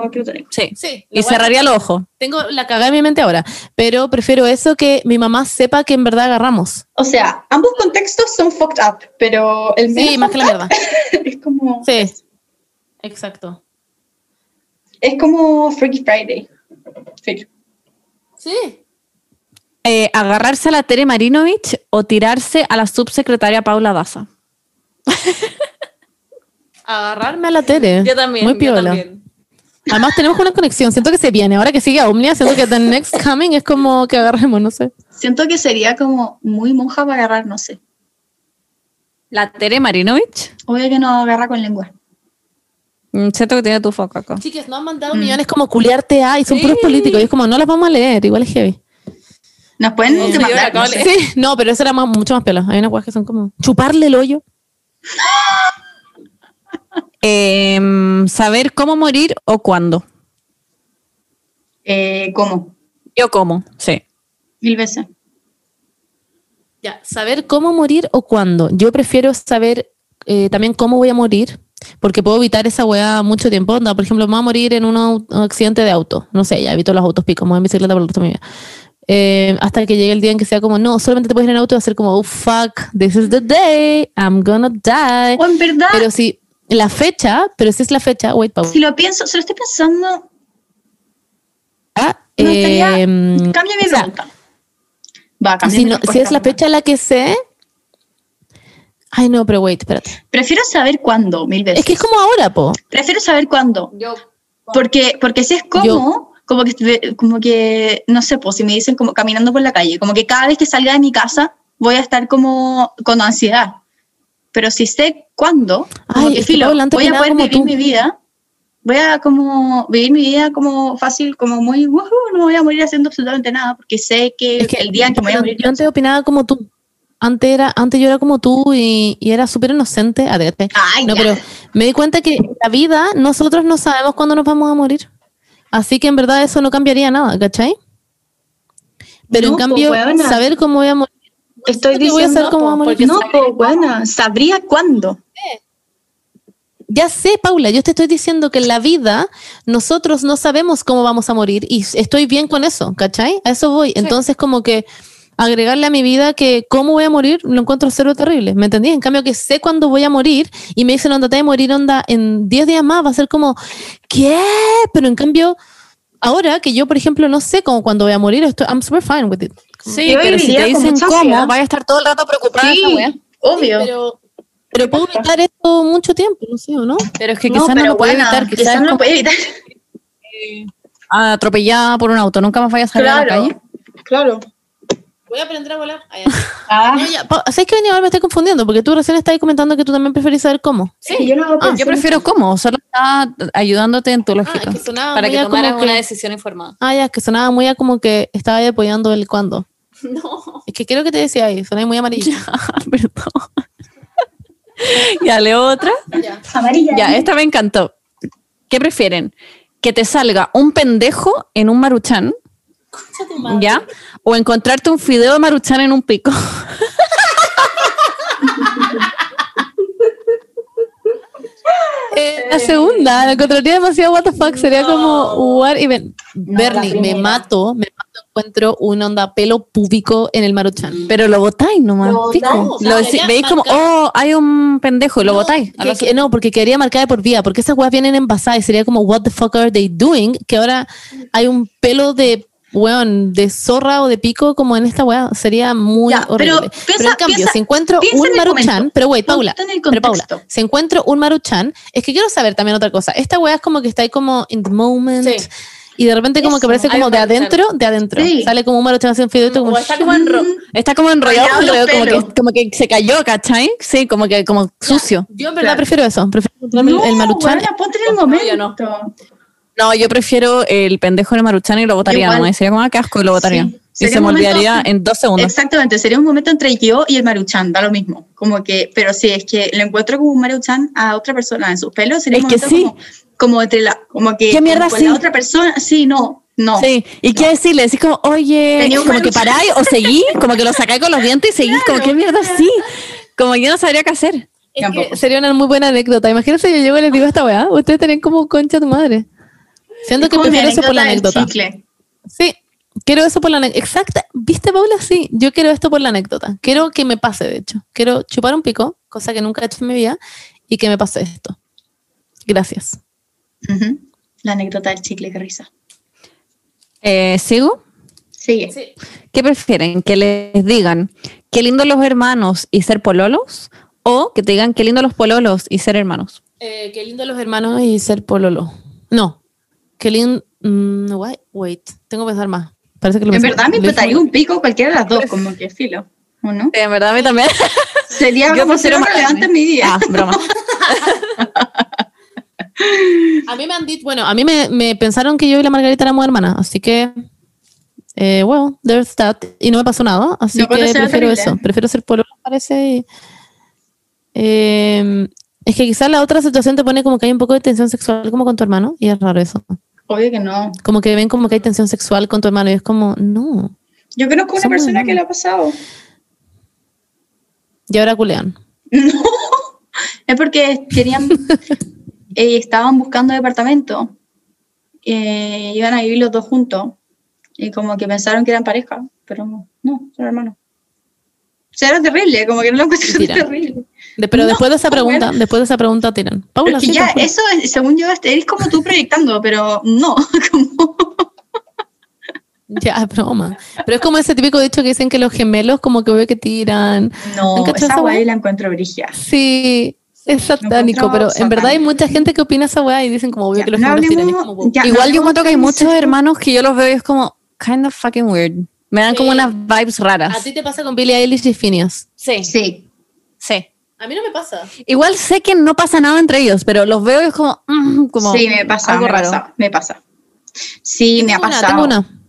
Sí. Sí, Y cerraría los ojos. Tengo la cagada en mi mente ahora, pero prefiero eso que mi mamá sepa que en verdad agarramos. O sea, ambos contextos son fucked up, pero el Sí, más que la mierda. es como. Sí. Exacto. Es como Freaky Friday. Sí. Sí. Eh, agarrarse a la Tere Marinovich o tirarse a la subsecretaria Paula Daza. Agarrarme a la tele. también. Muy piola. Además tenemos una conexión. Siento que se viene. Ahora que sigue Omnia, siento que The Next Coming es como que agarremos, no sé. Siento que sería como muy monja para agarrar, no sé. ¿La Tere Marinovich? Obvio que no agarra con lengua. Mm, Siento que tiene tu foco acá. Chicas, nos han mandado millones como culiarte a y son puros Sí. políticos. Y es como, no las vamos a leer. Igual es heavy. Nos pueden demandar, no de sé. Sí, no, pero eso era más- mucho más piola. Hay unas cosas que son como chuparle el hoyo. Em, saber cómo morir o cuándo. Eh, ¿Cómo? Yo cómo, sí. Mil veces. Ya, saber cómo morir o cuándo. Yo prefiero saber eh, también cómo voy a morir, porque puedo evitar esa weá mucho tiempo. Onda, por ejemplo, me voy a morir en un, accidente de auto. No sé, ya evito los autos picos, me voy en bicicleta por el resto de mi vida. Eh, hasta que llegue el día en que sea como, no, solamente te puedes ir en auto y va a ser como, oh fuck, this is the day, I'm gonna die. O en verdad, Pero si la fecha, pero si es la fecha, wait, Pau. si lo pienso, se lo estoy pensando, Ah, gustaría- em, cambia mi o sea, pregunta. Va, cambia si, mi no- si es la fecha la que sé. Ay, no, pero wait, espérate. Prefiero saber cuándo, mil veces. Es que es como ahora, po. Prefiero saber cuándo. Yo. Porque, porque si es como, como que, como que, no sé, pues si me dicen como caminando por la calle, como que cada vez que salga de mi casa voy a estar como con ansiedad. Pero si sé cuándo, como Ay, que que filo, antes voy a poder vivir tú. mi vida, voy a como vivir mi vida como fácil, como muy, "Woohoo", no me voy a morir haciendo absolutamente nada, porque sé que, Es que el día en que me voy a morir. Yo antes opinaba como tú. Antes, era, antes yo era como tú y, y era súper inocente. Ay, No, ya. pero me di cuenta que en la vida nosotros no sabemos cuándo nos vamos a morir. Así que en verdad eso no cambiaría nada, ¿cachai? Pero No, en cambio, saber cómo voy a morir. Estoy ¿qué voy a diciendo, hacer cómo va a morir? no, po, buena, sabría cuándo. Ya sé, Paula, yo te estoy diciendo que en la vida nosotros no sabemos cómo vamos a morir y estoy bien con eso, ¿cachai? A eso voy. Entonces, como que agregarle a mi vida que cómo voy a morir lo encuentro cero terrible, ¿me entendí? En cambio, que sé cuándo voy a morir y me dicen, onda, te voy a morir, onda, en 10 días más, va a ser como, ¿qué? Pero en cambio, ahora que yo, por ejemplo, no sé cómo cuándo voy a morir, estoy, I'm super fine with it. Sí, Yo pero si te dicen cómo, vas a estar todo el rato preocupada. Sí, esa obvio. Pero, pero puedo evitar esto mucho tiempo, no sé, ¿o no? Pero es que no, quizás no, lo puede buena, evitar, quizás no lo puede evitar. atropellada por un auto, nunca más vayas a salir a la calle. claro. Voy a aprender a volar. Ah, No, ya, ¿Sabes que venía me estoy confundiendo? Porque tú recién estabas comentando que tú también preferís saber cómo. sí, yo no Ah, yo prefiero cómo, solo está ayudando en tu lógica. Ah, es que sonaba para muy que a tomaras como una que- decisión informada. Ah, ya, es que sonaba muy a como que estaba ahí apoyando el cuándo. No. Es que creo que te decía ahí, sonaba muy amarillo. Perdón. ya, leo otra. Amarilla. Ya, esta me encantó. ¿Qué prefieren? ¿Que te salga un pendejo en un maruchan? ¿Ya? ¿O encontrarte un fideo de maruchan en un pico? Eh, la segunda, la encontraría demasiado what the fuck, sería como what even Bernie, me mato, me mato, encuentro un onda pelo púbico en el maruchan. Pero lo botáis nomás. Lo pico. botáis, o sea, Lo debería deci- veis como, oh, hay un pendejo, y lo botáis. Que- que- no, porque quedaría marcada por vida, porque esas weas vienen envasadas y sería como, what the fuck are they doing? Que ahora hay un pelo de, weón, de zorra o de pico como en esta wea, sería muy Ya, horrible. Pero, piensa- en cambio, piensa- si encuentro en un el maruchan, pero wait, Paula, en pero Paula, si encuentro un maruchan, es que quiero saber también otra cosa. Esta wea es como que está ahí como in the moment. Sí. Y de repente como que Eso, parece como de adentro, de adentro. Sí. Sale como un maruchan así un fideito como... Está como, enro- está como enrollado, como, que, como que se cayó, ¿cachai? Sí, como que como sucio. Yo en verdad Claro. prefiero eso, prefiero No, el maruchan. buena, ponte en el No, momento. yo no. No, yo prefiero el pendejo de maruchan y lo Igual. nomás. Sería como ah, qué asco y lo botaría. Sí. Y Sería se me momento- olvidaría en dos segundos. Exactamente, sería un momento entre yo y el maruchan, da lo mismo. Como que, pero sí, es que le encuentro como un maruchan a otra persona en sus pelos, sería Es un que sí. como, como entre la, como que ¿Qué mierda con sí? la otra persona, sí, no, no. Sí, y qué decirle, decís como, oye, como que paráis o seguís, como que lo sacáis con los dientes y seguís, como qué mierda sí. Como yo no sabría qué hacer. Es que Tampoco. sería una muy buena anécdota. Imagínense, yo llego y les digo esta weá. Ustedes tienen como concha tu madre. Siento Es que prefiero eso por la anécdota. chicle. Sí, quiero eso por la anécdota. Exacta. ¿Viste, Paula? Sí, yo quiero esto por la anécdota. Quiero que me pase, de hecho. Quiero chupar un pico, cosa que nunca he hecho en mi vida, y que me pase esto. Gracias. La anécdota del chicle, qué risa. Eh, ¿Sigo? Sigue. ¿Qué prefieren? ¿Que les digan qué lindo los hermanos y ser pololos? ¿O que te digan qué lindo los pololos y ser hermanos? Eh, qué lindo los hermanos y ser pololo. No. Qué lindo. wait, tengo que pensar más. Parece que lo En pensé- verdad me petaría un pico cualquiera de las dos, como que filo, ¿o no? en verdad a mí también. Sería Yo como ser prefiero relevante en mi vida. Ah, broma. A mí me han dicho, bueno, a mí me, me pensaron que yo y la Margarita éramos hermanas, así que, eh, well, there's that. Y no me pasó nada, así No, que prefiero terrible. eso. Prefiero ser pololo, parece. y, eh, Es que quizás la otra situación te pone como que hay un poco de tensión sexual como con tu hermano y es raro eso. Obvio que no. Como que ven como que hay tensión sexual con tu hermano y es como, no. Yo conozco una persona que lo ha pasado. Y ahora culean. No, es porque querían, eh, estaban buscando departamento, eh, iban a vivir los dos juntos y como que pensaron que eran pareja, pero no, no, son hermanos. O sea, era terrible, como que no lo Mentira. terrible. De- pero No, después de esa pregunta, bueno. después de esa pregunta tiran. Paula, es sí, ya, eso es, según yo, eres como tú proyectando, pero no, como, Ya, broma. Pero es como ese típico dicho que dicen que los gemelos como que ve que tiran. no, ¿Han cachado esa weá? la encuentro brigia. Sí, es satánico, pero en verdad hay mucha gente que opina esa weá y dicen como obvio Ya, que los no gemelos tiran. es como, ya, Igual yo encuentro que hay muchos hermanos que yo los veo y es como kind of fucking weird. Me dan como unas vibes A raras. ti te pasa con Billie Eilish y Phineas. Sí, Sí, sí. A mí no me pasa. Igual sé que no pasa nada entre ellos, pero los veo y es como, mm, como sí, me pasa, algo me raro. pasa, me pasa. Sí, me ha Tengo una, pasado. tengo una.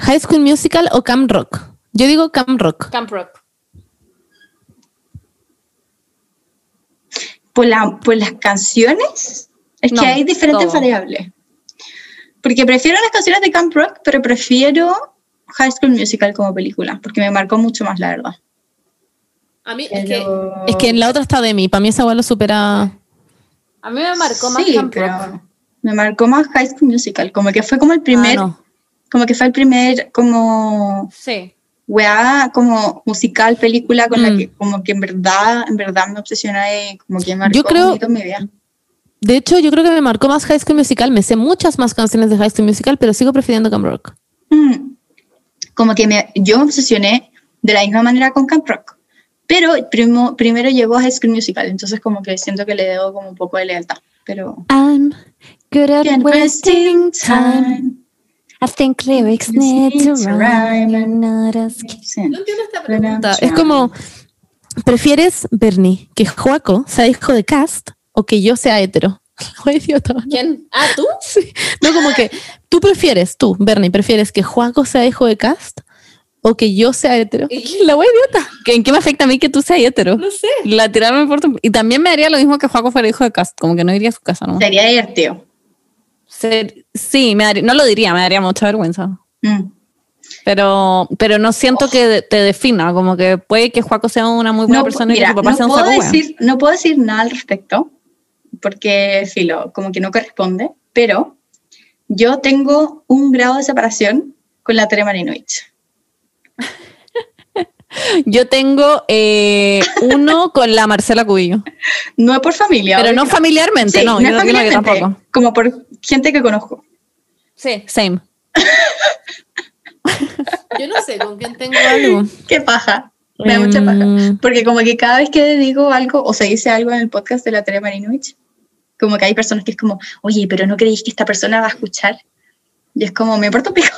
High School Musical o Camp Rock. Yo digo Camp Rock. Camp Rock. por, la, por las canciones, es No, que hay diferentes todo. variables. Porque prefiero las canciones de Camp Rock, pero prefiero High School Musical como película, porque me marcó mucho más, la verdad. A mí Pero- es que en la otra está Demi. Para mí esa weá lo supera. A mí me marcó más sí, Camp pero Rock. me marcó más High School Musical, como que fue como el primer, Ah, no. como que fue el primer, como, Sí. weá, como musical, película con la Mm. que, como que en verdad, en verdad me obsesioné y como que me marcó Yo creo- un mi vida. De hecho, yo creo que me marcó más High School Musical. Me sé muchas más canciones de High School Musical, pero sigo prefiriendo Camp Rock. Mm. Como que me, yo me obsesioné de la misma manera con Camp Rock. Pero primo, primero llegó a High School Musical, entonces como que siento que le debo como un poco de lealtad. Pero... I'm good at wasting time. I think lyrics need to rhyme and not as entiendo esta pregunta. Es como, ¿prefieres, Bernie, que Joaco sea hijo de Cast o que yo sea hetero? Idiota. ¿no? ¿Quién? Ah, ¿tú? Sí. No, como que tú prefieres, tú, Bernie, prefieres que Joaco sea hijo de Cast o que yo sea hetero. La wea idiota. ¿Que ¿En qué me afecta a mí que tú seas hetero? No sé. La tirada me importa. Y también me haría lo mismo que Juaco fuera hijo de Cast, como que no iría a su casa, ¿no? Sería divertido. Ser- sí, me daría- no lo diría, me daría mucha vergüenza. Mm. Pero, pero no siento que de- te defina, como que puede que Juaco sea una muy buena No, persona mira, y que tu papá no sea un puedo, saco wea. decir, no puedo decir nada al respecto, porque, filo, como que no corresponde, pero yo tengo un grado de separación con la Tere Marinovich. Yo tengo eh, uno con la Marcela Cubillo, No es por familia. pero obvio no familiarmente, Sí, no, no yo creo que familiarmente, tampoco. como por gente que conozco. Sí, same. Yo no sé con quién tengo algo. Qué paja. Me da mucha paja. Porque como que cada vez que digo algo o se dice algo en el podcast de la Tere Marinovich, como que hay personas que es como, oye, pero ¿no creéis que esta persona va a escuchar? Y es como, me importa un pico.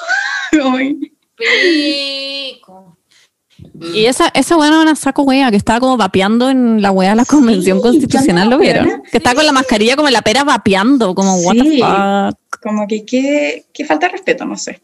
Como, Y esa, esa buena era una saco wea que estaba como vapeando en la wea de la convención Sí, constitucional, ¿lo vieron? Que estaba con la mascarilla como en la pera vapeando, como what the Sí. fuck. como que qué falta de respeto, no sé.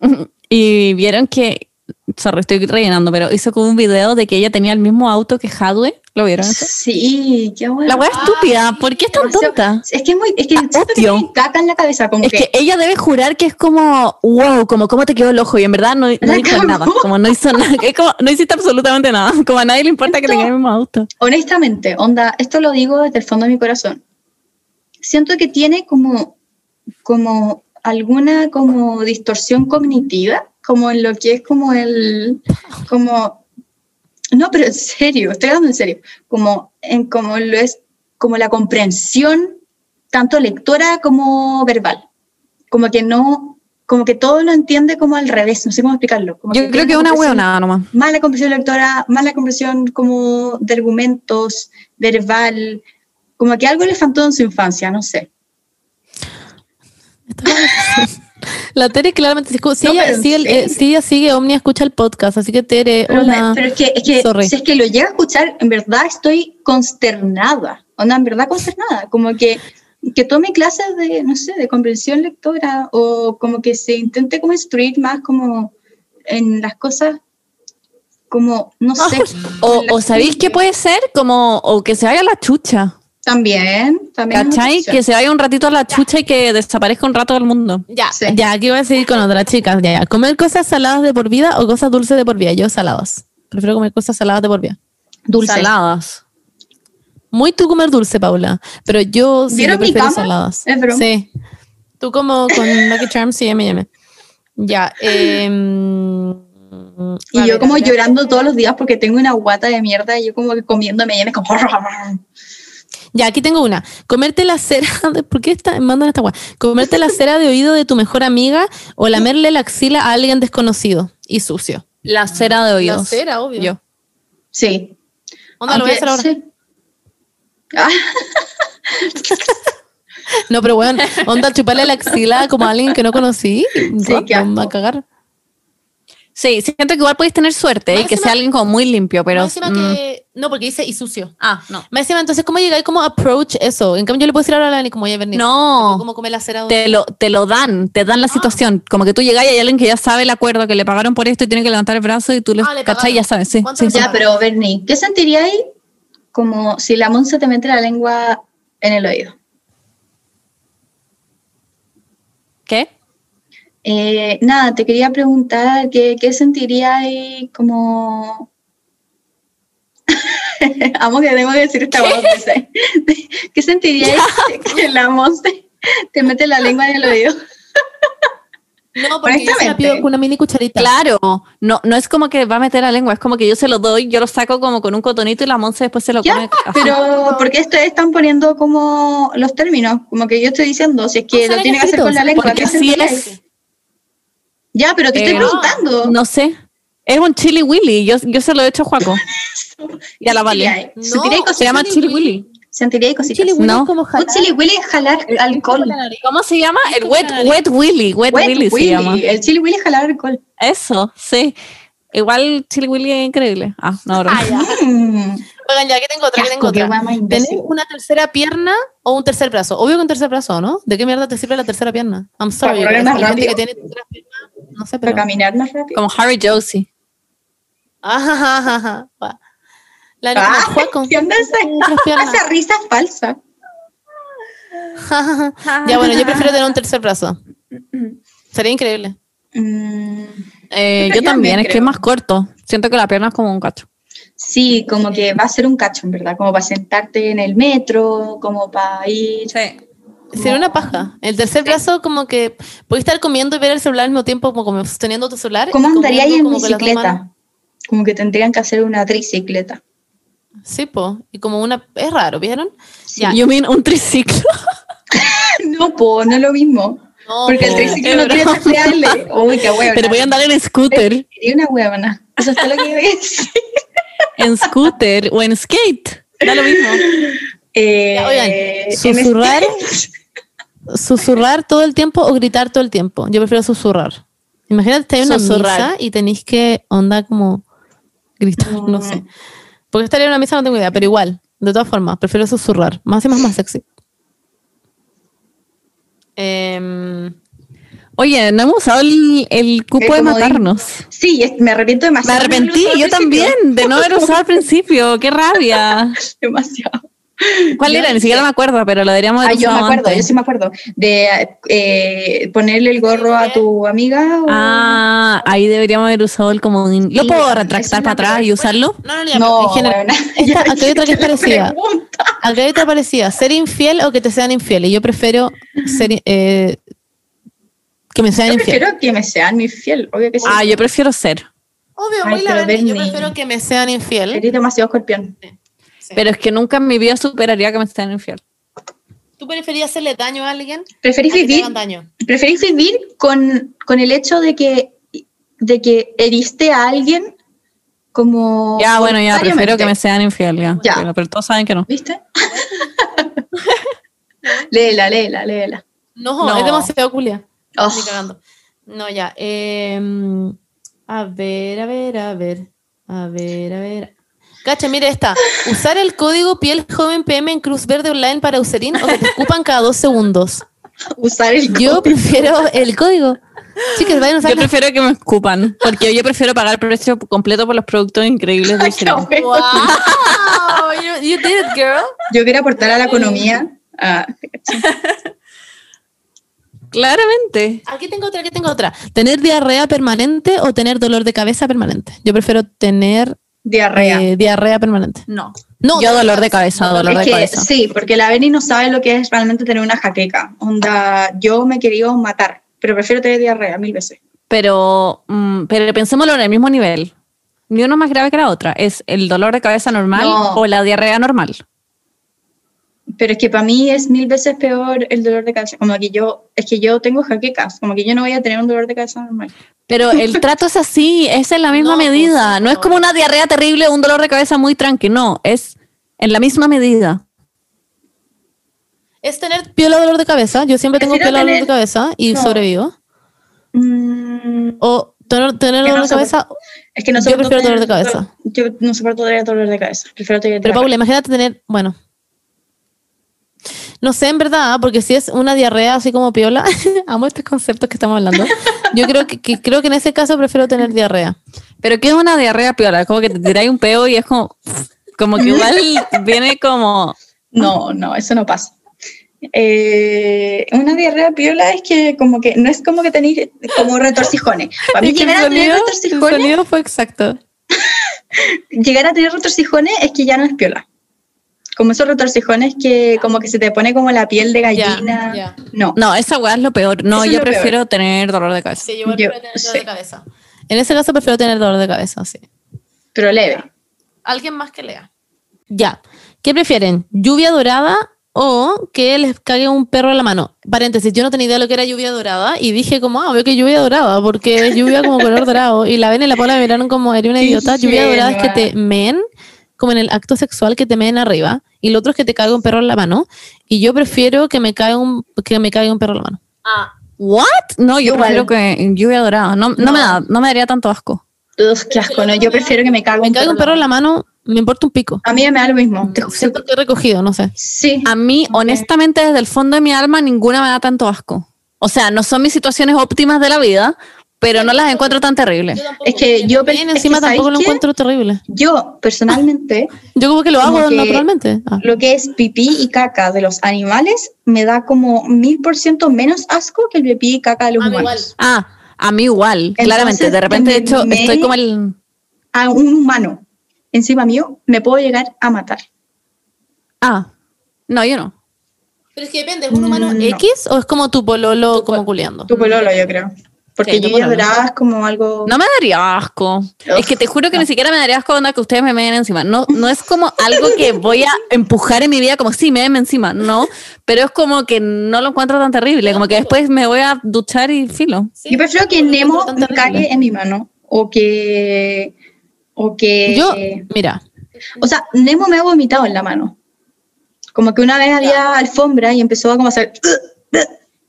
Y vieron que, sorry, estoy rellenando, pero hizo como un video de que ella tenía el mismo auto que Hadwe, ¿lo vieron eso? Sí, qué bueno. La wea estúpida, ¿por qué es tan tonta? Es que es muy, es que siento que tiene caca en la cabeza, como Es que, que ella debe jurar que es como, wow, como cómo te quedó el ojo y en verdad no, no hizo nada, como no hizo nada, es como, no hiciste absolutamente nada, como a nadie le importa que tenga el mismo auto. honestamente, onda, esto lo digo desde el fondo de mi corazón. Siento que tiene como, como alguna como distorsión cognitiva, como en lo que es como el, como, no, pero en serio, estoy hablando en serio, como en como lo es, como la comprensión tanto lectora como verbal, como que no, como que todo lo entiende como al revés, no sé cómo explicarlo. Como Yo creo que es una hueonada nomás. más la comprensión lectora, más la comprensión como de argumentos, verbal, como que algo le faltó en su infancia, no sé. La Tere claramente, si, si No, ella, sigue, el- eh, si ella sigue Omnia, escucha el podcast, así que Tere, Pero, hola. pero es que, es que si es que lo llega a escuchar, en verdad estoy consternada, onda, en verdad consternada, como que, que tome clases de, no sé, de comprensión lectora o como que se intente como instruir más como en las cosas como, no sé. O, o sabéis qué puede ser, como, o que se vaya la chucha. También, también. ¿Cachai? Que se vaya un ratito a la chucha y que desaparezca un rato del mundo. Ya, Sí. ya, aquí voy a seguir con otras chicas. Ya, ya. ¿Comer cosas saladas de por vida o cosas dulces de por vida? Yo saladas. Prefiero comer cosas saladas de por vida. Dulce. Saladas. Muy tú comer dulce, Paula. Pero yo sí ¿Vieron yo mi prefiero cama? saladas. Es broma. Sí. Tú como con Lucky Charms y M&M. Ya. em, Y yo ver, como llorando todos los días porque tengo una guata de mierda y yo como que comiéndome y me como... Ya, aquí tengo una. Comerte la cera de, ¿por qué está, mandan esta guay? Comerte la cera de oído de tu mejor amiga o lamerle la axila a alguien desconocido y sucio. La cera de oídos. La cera, obvio. Yo. Sí. Onda, lo voy a hacer ahora. sí. Ah, No, pero bueno, onda, chuparle la axila como a alguien que no conocí. Sí, qué Random, asco. a cagar. Sí, siento que igual podéis tener suerte y que sea alguien como muy limpio, pero. Más encima mm, que, no, porque dice y sucio. Ah, no. Más encima, entonces, ¿cómo llegáis como approach eso? En cambio, yo le puedo decir ahora a Lani como ya venir. No. ¿Cómo comer la cera? Te lo, te lo dan, te dan la situación. Como que tú llegas y hay alguien que ya sabe el acuerdo, que le pagaron por esto y tiene que levantar el brazo y tú le Ah, le cachai, pagaron. ya sabes. Sí, ¿Cuánto sí, le sí. ya, pero Bernie, ¿qué sentiríais como si la Monse te mete la lengua en el oído? ¿Qué? Eh, nada, te quería preguntar qué, qué sentiríais como... Amo que tengo que decir esta voz. ¿Qué sentiríais que la Monse te mete la lengua en el oído? No, porque yo se la Honestamente. pido con una mini cucharita. Claro, no, no es como que va a meter la lengua, es como que yo se lo doy, yo lo saco como con un cotonito y la Monse después se lo Ya, come. así. pero ¿por qué ustedes están poniendo como los términos? Como que yo estoy diciendo, si es que No lo tiene que hacer con la lengua, porque ¿qué así sentiríais? es. Ya, pero te estoy preguntando. No sé. Es un chili willy, yo, yo se lo he hecho a Juaco. Y a la Vale. No, Se llama chili willy. Sentiríais cositas. Chili willy No. como Un jalar. chili willy es jalar alcohol. ¿Cómo se llama? El wet, wet willy, wet, Wet willy, se llama. El chili willy es jalar alcohol. Eso, sí. Igual chili willy es increíble. Ah, no, bro. Ah, ya. Oigan, ya, aquí tengo otra, aquí tengo otra. ¿Tenés una tercera pierna o un tercer brazo? Obvio que un tercer brazo, ¿no? ¿De qué mierda te sirve la tercera pierna? I'm sorry. correr pero más rápido. que tiene tercera pierna, no sé, Para pero... caminar más rápido. Como Harry Josie. Ajá, ajá, ajá. La Ah, juega con ¿Qué onda esa? risa falsa. Ya, bueno, yo prefiero tener un tercer brazo. Sería increíble. Mm, Eh, Yo yo también, también es que es más corto. Siento que la pierna es como un cacho. Sí, como que va a ser un cacho, en verdad. Como para sentarte en el metro, como para ir. Sería una paja. El tercer brazo, como que puedes estar comiendo y ver el celular al mismo tiempo, como, como sosteniendo tu celular. ¿Cómo y andaríais en bicicleta? Como que tendrían que hacer una tricicleta. Sí, po. Y como una. Es raro, ¿vieron? Sí. Ya. You mean un triciclo. No, po, no es lo mismo. No, Porque el triciclo es no tiene pedales. Uy, qué huevona. Pero voy a andar en scooter, Sería una huevona. Eso es todo lo que a decir. En scooter o en skate. Da lo mismo. Eh, oigan, susurrar. ¿Susurrar todo el tiempo o gritar todo el tiempo? Yo prefiero susurrar. Imagínate, estar en una Susurrar. misa y tenéis que onda como gritar, no sé. Porque estaría en una misa no tengo idea, pero igual, de todas formas, prefiero susurrar. Más y más, más sexy. Em, Oye, no hemos usado el, el cupo de matarnos. Sí, es- me arrepiento Me demasiado. arrepentí, de no yo también, de no haber usado al principio. Qué rabia. Demasiado. ¿Cuál Yo era? Ni siquiera me acuerdo, pero lo deberíamos Ah, haber yo me acuerdo, antes. yo sí me acuerdo. De eh, ponerle el gorro a tu amiga. o- Ah, ahí deberíamos haber usado el comodín. ¿Lo puedo retractar para atrás y usarlo? no, no, no, en general. Esta- acá hay otra que es parecida. pregunta. Acá hay otra parecida. ¿Ser infiel o que te sean infiel? Y yo prefiero ser, eh, que me sean Yo infiel. prefiero que me sean mi fiel, obvio que sí. Ah, yo prefiero ser. Obvio, Ay, muy la verdad, yo prefiero que me sean infiel. Eres demasiado escorpión. Pero es que nunca en mi vida superaría que me estén infiel. ¿Tú preferías hacerle daño a alguien? ¿Preferís a vivir, daño? preferís vivir con, con el hecho de que, de que heriste a alguien como. Ya, bueno, ya, prefiero que me sean infiel, ya. Ya. Pero, pero todos saben que no. ¿Viste? léela, léela, léela. No, No. es demasiado culia. Oh, Ni cagando. No, ya. em, a ver, a ver, a ver. A ver, a ver. Cacha, mire esta. Usar el código piel joven PM en Cruz Verde Online para Userin o que te escupan cada dos segundos. usar el Yo código. prefiero el código. Chicas, vayan a usar Yo prefiero que me escupan, porque yo prefiero pagar el precio completo por los productos increíbles del cereal. Wow, you, you did it, girl. Yo quiero aportar a la economía. ah, Claramente. Aquí tengo otra, aquí tengo otra. ¿Tener diarrea permanente o tener dolor de cabeza permanente? Yo prefiero tener diarrea. eh, diarrea permanente. No. No, yo dolor de cabeza, dolor Es de que cabeza. sí, porque la Beni no sabe lo que es realmente tener una jaqueca. Onda, yo me he querido matar, pero prefiero tener diarrea mil veces. Pero, mm, pero pensémoslo en el mismo nivel. Ni una más grave que la otra. ¿Es el dolor de cabeza normal No. o la diarrea normal? Pero es que para mí es mil veces peor el dolor de cabeza. Como que yo, es que yo tengo jaquecas, como que yo no voy a tener un dolor de cabeza normal. Pero el trato es así, es en la misma No, pues, medida. No es como una diarrea terrible o un dolor de cabeza muy tranqui, no, es en la misma medida. Es tener piola dolor de cabeza. Yo siempre tengo piola dolor de tener- cabeza y no. sobrevivo. Mm, O tener, tener dolor no de cabeza. es que no Yo prefiero dolor de tener- cabeza. Yo no soporto tener dolor de cabeza. Prefiero tener Pero. Paula, imagínate tener, bueno. No sé, en verdad, porque si es una diarrea así como piola, amo estos conceptos que estamos hablando. Yo creo que, que- creo que en ese caso prefiero tener diarrea. Pero ¿qué es una diarrea piola? Como que te tiráis un peo y es como, como que igual viene como, No, no, eso no pasa. Eh, una diarrea piola es que como que no es como que tenéis como retorcijones. Para mí llegar a tener el retorcijones, sonido fue exacto. llegar a tener retorcijones es que ya no es piola. Como esos retorcijones que como que se te pone como la piel de gallina. No. no, esa weá es lo peor. No, Eso yo peor. prefiero tener dolor de cabeza. Sí, yo prefiero tener dolor sí. de cabeza. En ese caso prefiero tener dolor de cabeza, sí. Pero leve. Alguien más que lea. Ya. ¿Qué prefieren? ¿Lluvia dorada o que les cague un perro en la mano? Paréntesis, yo no tenía idea de lo que era lluvia dorada y dije como, ah, veo que lluvia dorada, porque es lluvia como color dorado. Y la ven y la Paula me miraron como, eres una idiota. Lluvia dorada es que te ingenua. Como en el acto sexual, que te meen arriba. Y lo otro es que te cague un perro en la mano. Y yo prefiero que me caiga un, que me caiga un perro en la mano. ¿What? No, yo Igual. prefiero que lluvia dorada. No, no, No. me da, no me daría tanto asco. Ugh, qué asco, no. Yo prefiero que me cague Me caiga un perro en la mano, me importa un pico. A mí me da lo mismo. Siento que he recogido, no sé. Sí. A mí, honestamente, desde el fondo de mi alma, ninguna me da tanto asco. O sea, no son mis situaciones óptimas de la vida, pero no las encuentro tan terribles. Es que yo que, encima tampoco ¿sabes lo encuentro terrible. Yo, personalmente, Yo como que lo hago que- naturalmente. Ah. lo que es pipí y caca de los animales me da como mil por ciento menos asco que el pipí y caca de los humanos. Ah, a mí igual, Entonces, claramente. De repente, de hecho, estoy como el... A un humano encima mío me puedo llegar a matar. Ah, no, yo no. Pero es que depende, ¿es un humano Mm, no. X o es como tu pololo como culeando? Tu pololo, yo creo. Porque Sí, pololo. dorada es como algo... No me daría asco. Es que te juro que ni siquiera me daría asco onda que ustedes me meen encima. No, no es como algo que voy a empujar en mi vida como sí, me encima. No, pero es como que no lo encuentro tan terrible. Como que después me voy a duchar y filo. yo prefiero que Nemo me cague en mi mano. O que... O que... Yo, mira, O sea, Nemo me ha vomitado en la mano. Como que una vez había alfombra y empezó a como hacer...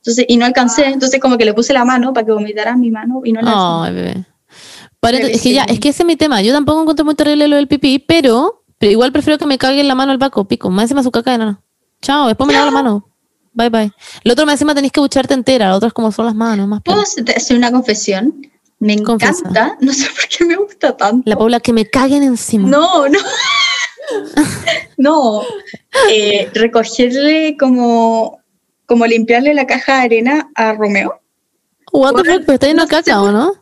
Entonces, y no alcancé, entonces como que le puse la mano para que vomitara mi mano y no la ay, bebé. Es que ya, es que ese es mi tema. Yo tampoco encuentro muy terrible lo del pipí, pero, pero igual prefiero que me cague en la mano el vaco, pico. Más encima su caca de nana. Chao, después me lavo la mano. Bye, bye. Lo otro más encima tenés que bucharte entera, lo otro es como son las manos, más ¿Puedo hacer una confesión? Me encanta, no sé por qué me gusta tanto. La Paula, que me caguen encima. No, no. no. Eh, recogerle como, como limpiarle la caja de arena a Romeo. What the fuck, pero está lleno de caca, ¿o no?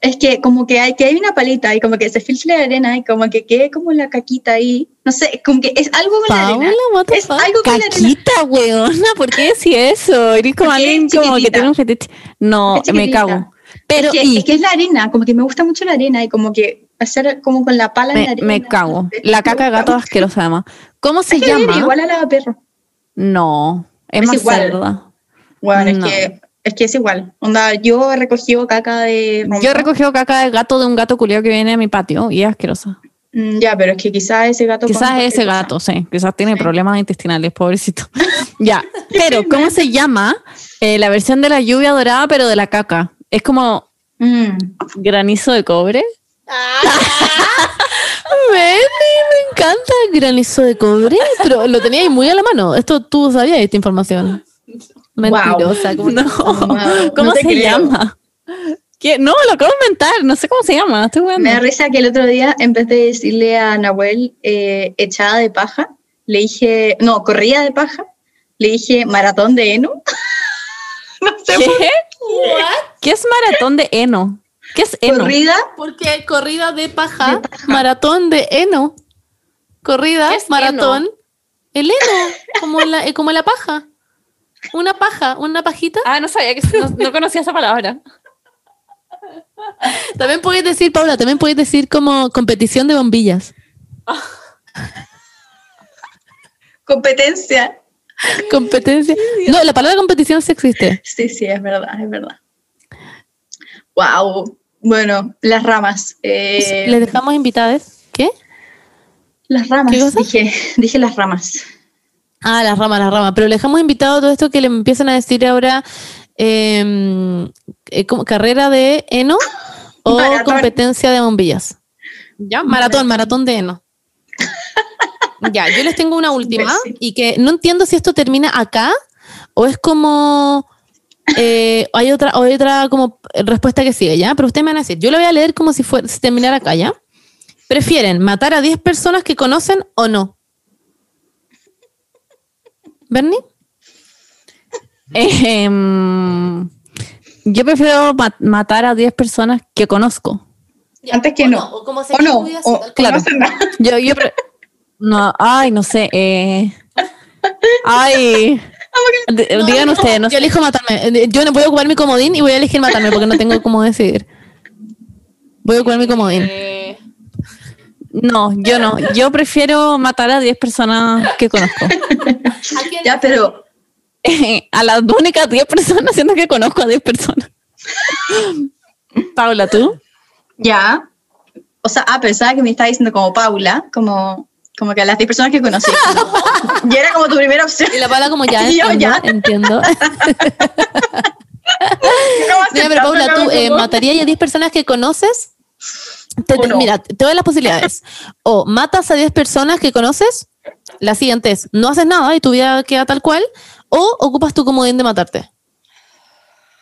Es que como que hay, que hay una palita y como que se filtre la arena y como que quede como la caquita ahí. No sé, como que es algo con la arena. what the Es fuck? algo con la arena. Caquita, weona, ¿por qué decís eso? Eres como alguien como que tiene un fetiche. No, me cago. Pero es, que, y es que es la arena, como que me gusta mucho la arena y como que hacer como con la pala en la arena. me cago. La caca de gato asquerosa además. ¿Cómo se Es que llama? igual a la perro. No, es, Es más igual. cerda. Bueno, No. es que es que es igual. Onda, yo he recogido caca de. Yo he recogido caca de gato de un gato culiao que viene a mi patio y es asquerosa. Mm, Ya, pero es que quizás ese gato. Quizás ese cosa. gato, sí. Quizás tiene Sí. problemas intestinales, pobrecito. ya. Pero, ¿cómo se llama eh, la versión de la lluvia dorada, pero de la caca? Es como Mm. granizo de cobre. Baby, me encanta el granizo de cobre, pero lo tenía ahí muy a la mano. Esto tú sabías esta información. Mentirosa. ¿cómo No. Wow, ¿Cómo no te se creo. llama? ¿Qué? No, lo acabo de inventar, no sé cómo se llama, estoy. Me da risa que el otro día, en vez de decirle a Nahuel eh, echada de paja, le dije, no, corrida de paja, le dije maratón de heno. no sé por ¿Qué? ¿Qué es maratón de heno? Corrida, Porque corrida de paja, De paja. maratón de heno. Corrida, ¿Qué es maratón. El heno, como la, eh, como la paja. Una paja, una pajita. Ah, no sabía que no, no conocía esa palabra. También puedes decir, Paula, también puedes decir como competición de bombillas. competencia. Competencia. No, la palabra competición sí existe. Sí, sí, es verdad, es verdad. Wow. Bueno, las ramas. eh, ¿Les dejamos invitadas? ¿Qué? las ramas, ¿Qué cosa? dije, dije las ramas. Ah, las ramas, las ramas. Pero le dejamos invitado a todo esto que le empiezan a decir ahora eh, eh, como carrera de heno o Maratón. competencia de bombillas. Ya, Maratón, maratón de heno. Ya, yo les tengo una última Imbécil. y que no entiendo si esto termina acá o es como eh, hay otra hay otra como respuesta que sigue, ¿ya? Pero ustedes me van a decir, yo lo voy a leer como si fuera si terminara acá, ¿ya? ¿Prefieren matar a 10 personas que conocen o no? ¿Bernie? Em, yo prefiero ma- matar a 10 personas que conozco. Antes que O no. o como se O no, así, o claro. no. Yo, yo no, ay, no sé. eh, ay, No, digan no, ustedes, no Yo sé. elijo matarme. Eh, Yo no voy a ocupar mi comodín y voy a elegir matarme porque no tengo cómo decidir. Voy a ocupar mi comodín. Eh, No, yo no. Yo prefiero matar a 10 personas que conozco. Ya, pero a las únicas 10 personas, siendo que conozco a 10 personas. Paula, ¿tú? ya. O sea, ah, pensaba que me estaba diciendo como Paula, como, como que a las 10 personas que conocí. y era como tu primera opción. Y la Paula como ya Y yo, entiendo, ya. entiendo. ¿Cómo Mira, pero Paula, ¿tú eh, matarías a 10 personas que conoces? Te- ¿O no? Mira, te doy las posibilidades. O matas a 10 personas que conoces, la siguiente es, no haces nada y tu vida queda tal cual, o ocupas tu comodín de matarte.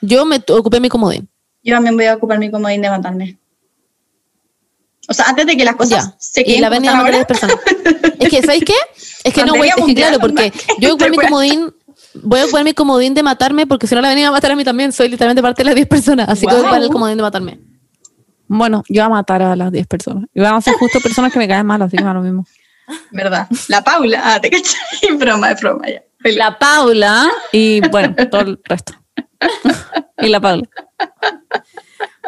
Yo me ocupé mi comodín. Yo también voy a ocupar mi comodín de matarme. O sea, antes de que las cosas Ya. se Y queden la como venía a 10 personas. Es que, ¿sabéis qué? Es que no, güey, es que claro, porque yo voy a ocupar mi comodín, voy a ocupar mi comodín de matarme, porque si no la venía a matar a mí también, soy literalmente parte de las 10 personas, así que voy a ocupar el comodín de matarme. Bueno, yo voy a matar a las 10 personas. Y van a ser justo personas que me caen mal, así que me da lo mismo. ¿Verdad? La Paula, ah, te cachai, broma, es broma ya. La Paula y bueno, todo el resto. y la Paula.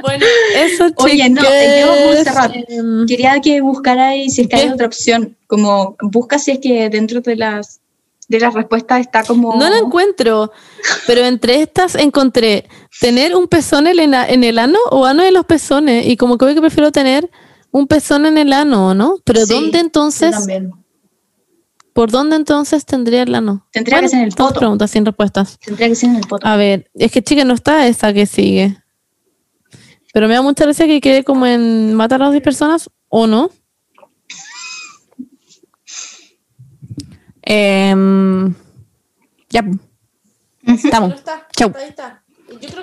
Bueno, eso, Oye, no, chiques, yo, Montserrat, em, Quería que buscarais si es que hay otra opción, como busca si es que dentro de las de las respuestas está como No la encuentro, pero entre estas encontré tener un pezón en el, en el ano o ano de los pezones. Y como que veo que prefiero tener un pezón en el ano, ¿no? Pero Sí, ¿dónde entonces, también. por dónde entonces tendría el ano? Tendría que ser en el dos poto. preguntas sin respuestas. Tendría que ser en el poto. A ver, es que chica, no está esa que sigue. Pero me da mucha gracia que quede como en matar a las 10 personas o no. Em, ya. Estamos. Chau.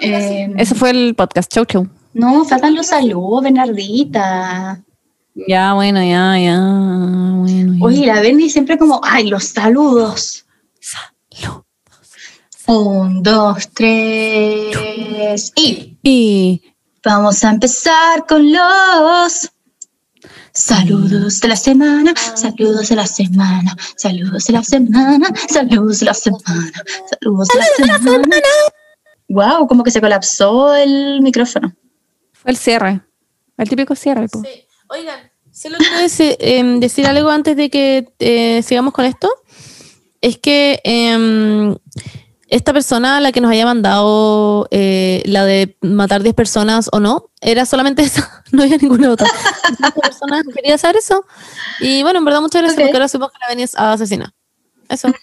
Eh, Ese fue el podcast. Chau, chau. no, faltan los saludos, Bernardita. Ya, bueno, ya, ya. Bueno, ya. Oye, la Berni siempre como, ay, los saludos. Salud. Un, dos, tres. Y Y vamos a empezar con los saludos de la semana, saludos de la semana, saludos de la semana, saludos de la semana, saludos de la semana. Wow, como que se colapsó el micrófono. fue el cierre. El típico cierre. po. Sí. Oigan, solo quiero decir, em, decir algo antes de que eh, sigamos con esto. Es que em, esta persona, la que nos haya mandado eh, la de matar 10 personas o no, era solamente esa, no había ninguna otra. Esta persona quería saber eso. Y bueno, en verdad, muchas gracias porque ahora supimos que la venías a asesinar. Eso.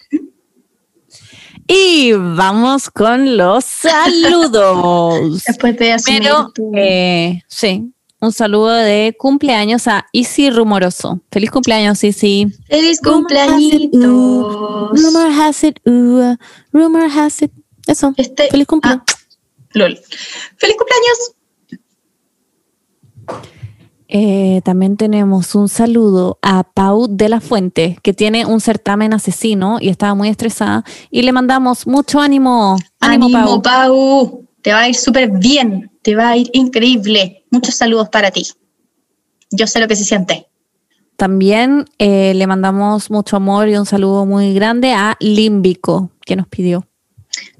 Y vamos con los saludos. Después de asumir Pero, tu- eh, sí, un saludo de cumpleaños a Isi Rumoroso. Feliz cumpleaños, Isi. ¡Feliz Rumor has it, cumpleañitos! Rumor has it, uh, rumor has it. Eso. Este, Feliz cumpleaños. ah, LOL. ¡Feliz cumpleaños! Eh, también tenemos un saludo a Pau de la Fuente, que tiene un certamen asesino y estaba muy estresada. Y le mandamos mucho ánimo. Ánimo, Ánimo, Pau. Pau. Te va a ir súper bien. Te va a ir increíble. Muchos saludos para ti. Yo sé lo que se siente. También eh, le mandamos mucho amor y un saludo muy grande a Límbico, que nos pidió.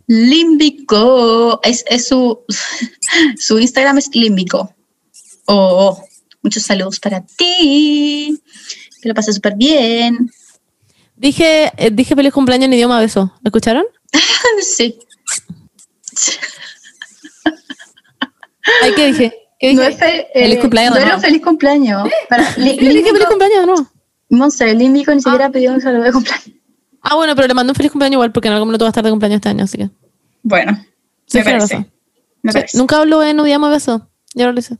Límbico. Es, es su, su Instagram es Límbico. Oh, muchos saludos para ti. Que lo pases súper bien. Dije, eh, dije feliz cumpleaños en idioma beso. ¿Lo escucharon? Sí. Ay, ¿qué dije? ¿Qué dije? No es fe- Feliz eh, cumpleaños No nuevo. feliz cumpleaños. Para, Lí- Sí, dije feliz cumpleaños, ¿no? Monse, Límbico ni siquiera pidió un saludo de cumpleaños. Ah, bueno, pero le mandé un feliz cumpleaños igual porque en algún momento va a estar de cumpleaños este año, así que. Bueno, Sí, me parece. razón. Me Sí, parece. nunca hablo en idioma beso. Ya lo hice.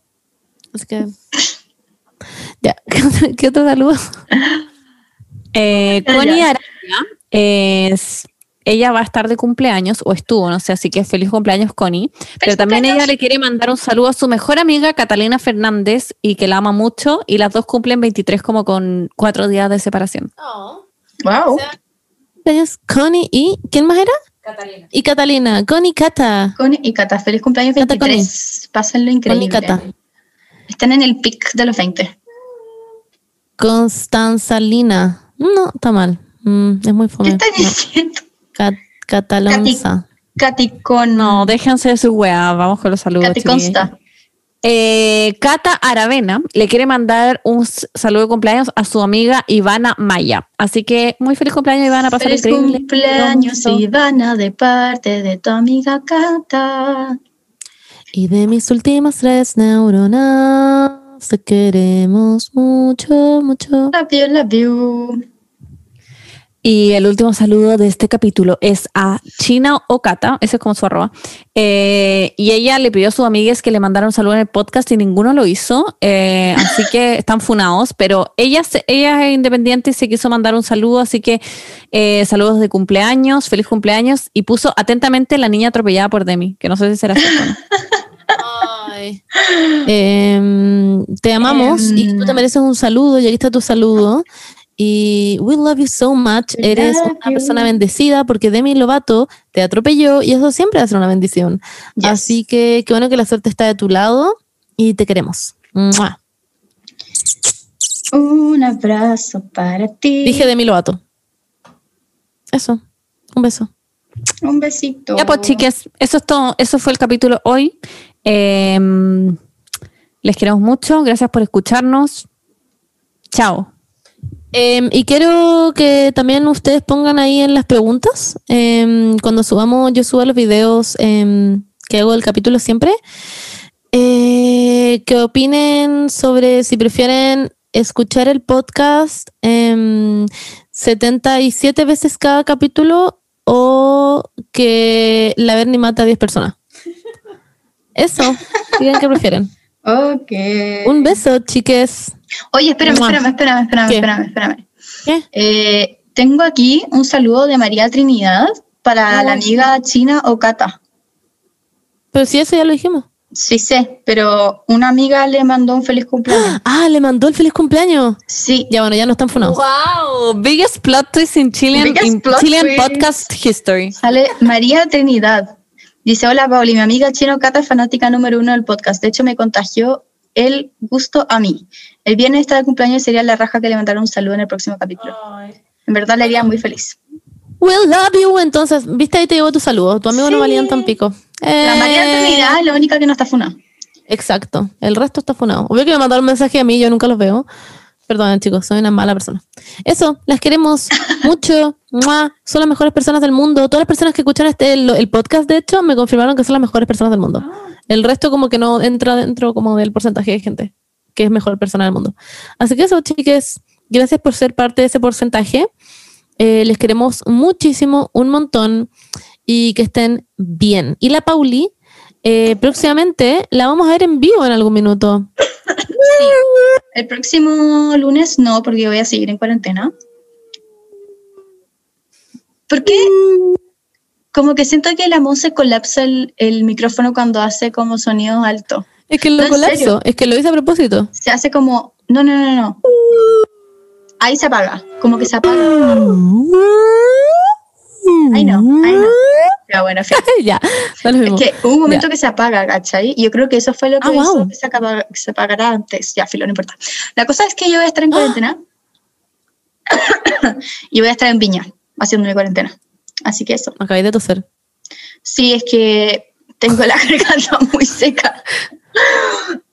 Así que. Ya, ¿qué otro saludo? Eh, Connie ya. Araya, es- ella va a estar de cumpleaños, o estuvo, no sé, así que feliz cumpleaños, Connie. Pero también cumpleaños. ella le quiere mandar un saludo a su mejor amiga, Catalina Fernández, y que la ama mucho, y las dos cumplen 23 como con cuatro días de separación. Wow. Cumpleaños Connie y. ¿Quién más era? Catalina. Y Catalina. Connie Cata. Connie y Cata, feliz cumpleaños Cata, 23. Pásenlo increíble. Connie Cata. Están en el pic de los 20. Constanza Lina. No, está mal. Mm, es muy ¿Qué fome. están No. diciendo? Cat- Catalanza. Katy con. No, déjense de su weá, vamos con los saludos. Katy chiquillos. Consta. Eh, Cata Aravena le quiere mandar un saludo de cumpleaños a su amiga Ivana Maya. Así que muy feliz cumpleaños, Ivana. Pasar Feliz increíble. cumpleaños, Pronto. Ivana, de parte de tu amiga Cata. Y de mis últimas tres neuronas. Te queremos mucho, mucho. Love you, love you. Y el último saludo de este capítulo es a China Okata, ese es como su arroba. Eh, y ella le pidió a sus amigas que le mandaran un saludo en el podcast y ninguno lo hizo. Eh, así que están funados, pero ella, ella es independiente y se quiso mandar un saludo, así que eh, saludos de cumpleaños, feliz cumpleaños. Y puso atentamente la niña atropellada por Demi, que no sé si será cierto o no. Ay. Em, te amamos y tú te Em. mereces un saludo y aquí está tu saludo. Y we love you so much. We Eres una you. persona bendecida porque Demi Lovato te atropelló y eso siempre va a ser una bendición. Yes. Así que qué bueno que la suerte está de tu lado y te queremos. ¡Mua! Un abrazo para ti. Dije Demi Lovato. Eso. Un beso. Un besito. Ya pues, chiques, eso es todo. Eso fue el capítulo hoy. Eh, les queremos mucho. Gracias por escucharnos. Chao. Em, y quiero que también ustedes pongan ahí en las preguntas, em, cuando subamos, yo subo los videos em, que hago del capítulo siempre, eh, que opinen sobre si prefieren escuchar el podcast em, 77 veces cada capítulo o que la Berni mata a 10 personas. Eso, digan que prefieren. Ok. Un beso, chiques. Oye, espérame, espérame, espérame, espérame, ¿Qué? espérame, espérame. ¿Qué? Eh, tengo aquí un saludo de María Trinidad para Ah, la amiga china Okata. Pero si eso ya lo dijimos. Sí sé, pero una amiga le mandó un feliz cumpleaños. Ah, le mandó el feliz cumpleaños. Sí, Ya bueno, ya no están funados. Wow, biggest plot twist in Chilean, Biggest in plot Chilean twist. podcast history. sale María Trinidad. Dice, hola Pauli, mi amiga chino Okata es fanática número uno del podcast. De hecho, me contagió el gusto a mí. El viernes está de cumpleaños y sería la raja que le mandara un saludo en el próximo capítulo. En verdad le haría muy feliz. We'll love you. Entonces, viste ahí te llevo tu saludo. Tu amigo no Sí. valía en Tampico. La María Eh, Trinidad es la única que no está funada. Exacto. El resto está funado. Obvio que me mandaron un mensaje a mí, yo nunca los veo. Perdón, chicos, soy una mala persona. Eso, las queremos mucho. ¡Mua! Son las mejores personas del mundo. Todas las personas que escuchan este, el, el podcast, de hecho, me confirmaron que son las mejores personas del mundo. El resto como que no entra dentro como del porcentaje de gente que es mejor persona del mundo. Así que eso, chiques, gracias por ser parte de ese porcentaje. Eh, les queremos muchísimo, un montón y que estén bien. Y la Pauli, eh, próximamente la vamos a ver en vivo en algún minuto. El próximo lunes no, porque voy a seguir en cuarentena. ¿Por qué? como que siento que la Monse colapsa el, el micrófono cuando hace como sonidos altos. Es que lo ¿En colapso, es que lo hice a propósito. Se hace como, no, no, no, no. Ahí se apaga, como que se apaga. Ay, no, ay, no. Pero bueno, ya, lo Es que hubo un momento que se apaga, ¿cachai? Y yo creo que eso fue lo que Ah, hizo wow. que se, acaba- que se apagara antes. Ya, filo, no importa. La cosa es que yo voy a Ah. estar en cuarentena. y voy a estar en Viña, haciendo mi cuarentena. Así que eso. Acabé de toser. Sí, es que tengo la garganta muy seca.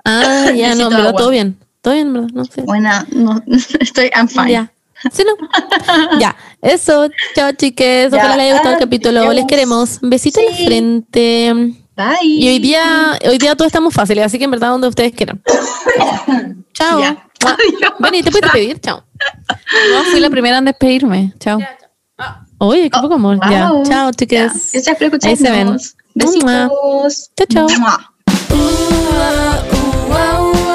Ah, ya, no, Necesito agua. todo bien. Todo bien, en verdad, no sé. Bueno, no, estoy, I'm fine. Ya. Sí, no. ya, eso. Chao, chiques. Ya. Ojalá les haya gustado el Ah, capítulo. Les queremos. Besito en la Sí. frente. Bye. Y hoy día, hoy día todo estamos fáciles, así que en verdad donde ustedes quieran. Chao. Ya. Ah, Vení, te puedes despedir. Chao. No, fui la primera en despedirme. Chao. Oye, qué poco amor. Ya. Wow. Chao, Ya. chiques. Gracias por Ahí se ven. Besitos. Chao, chao. Uh,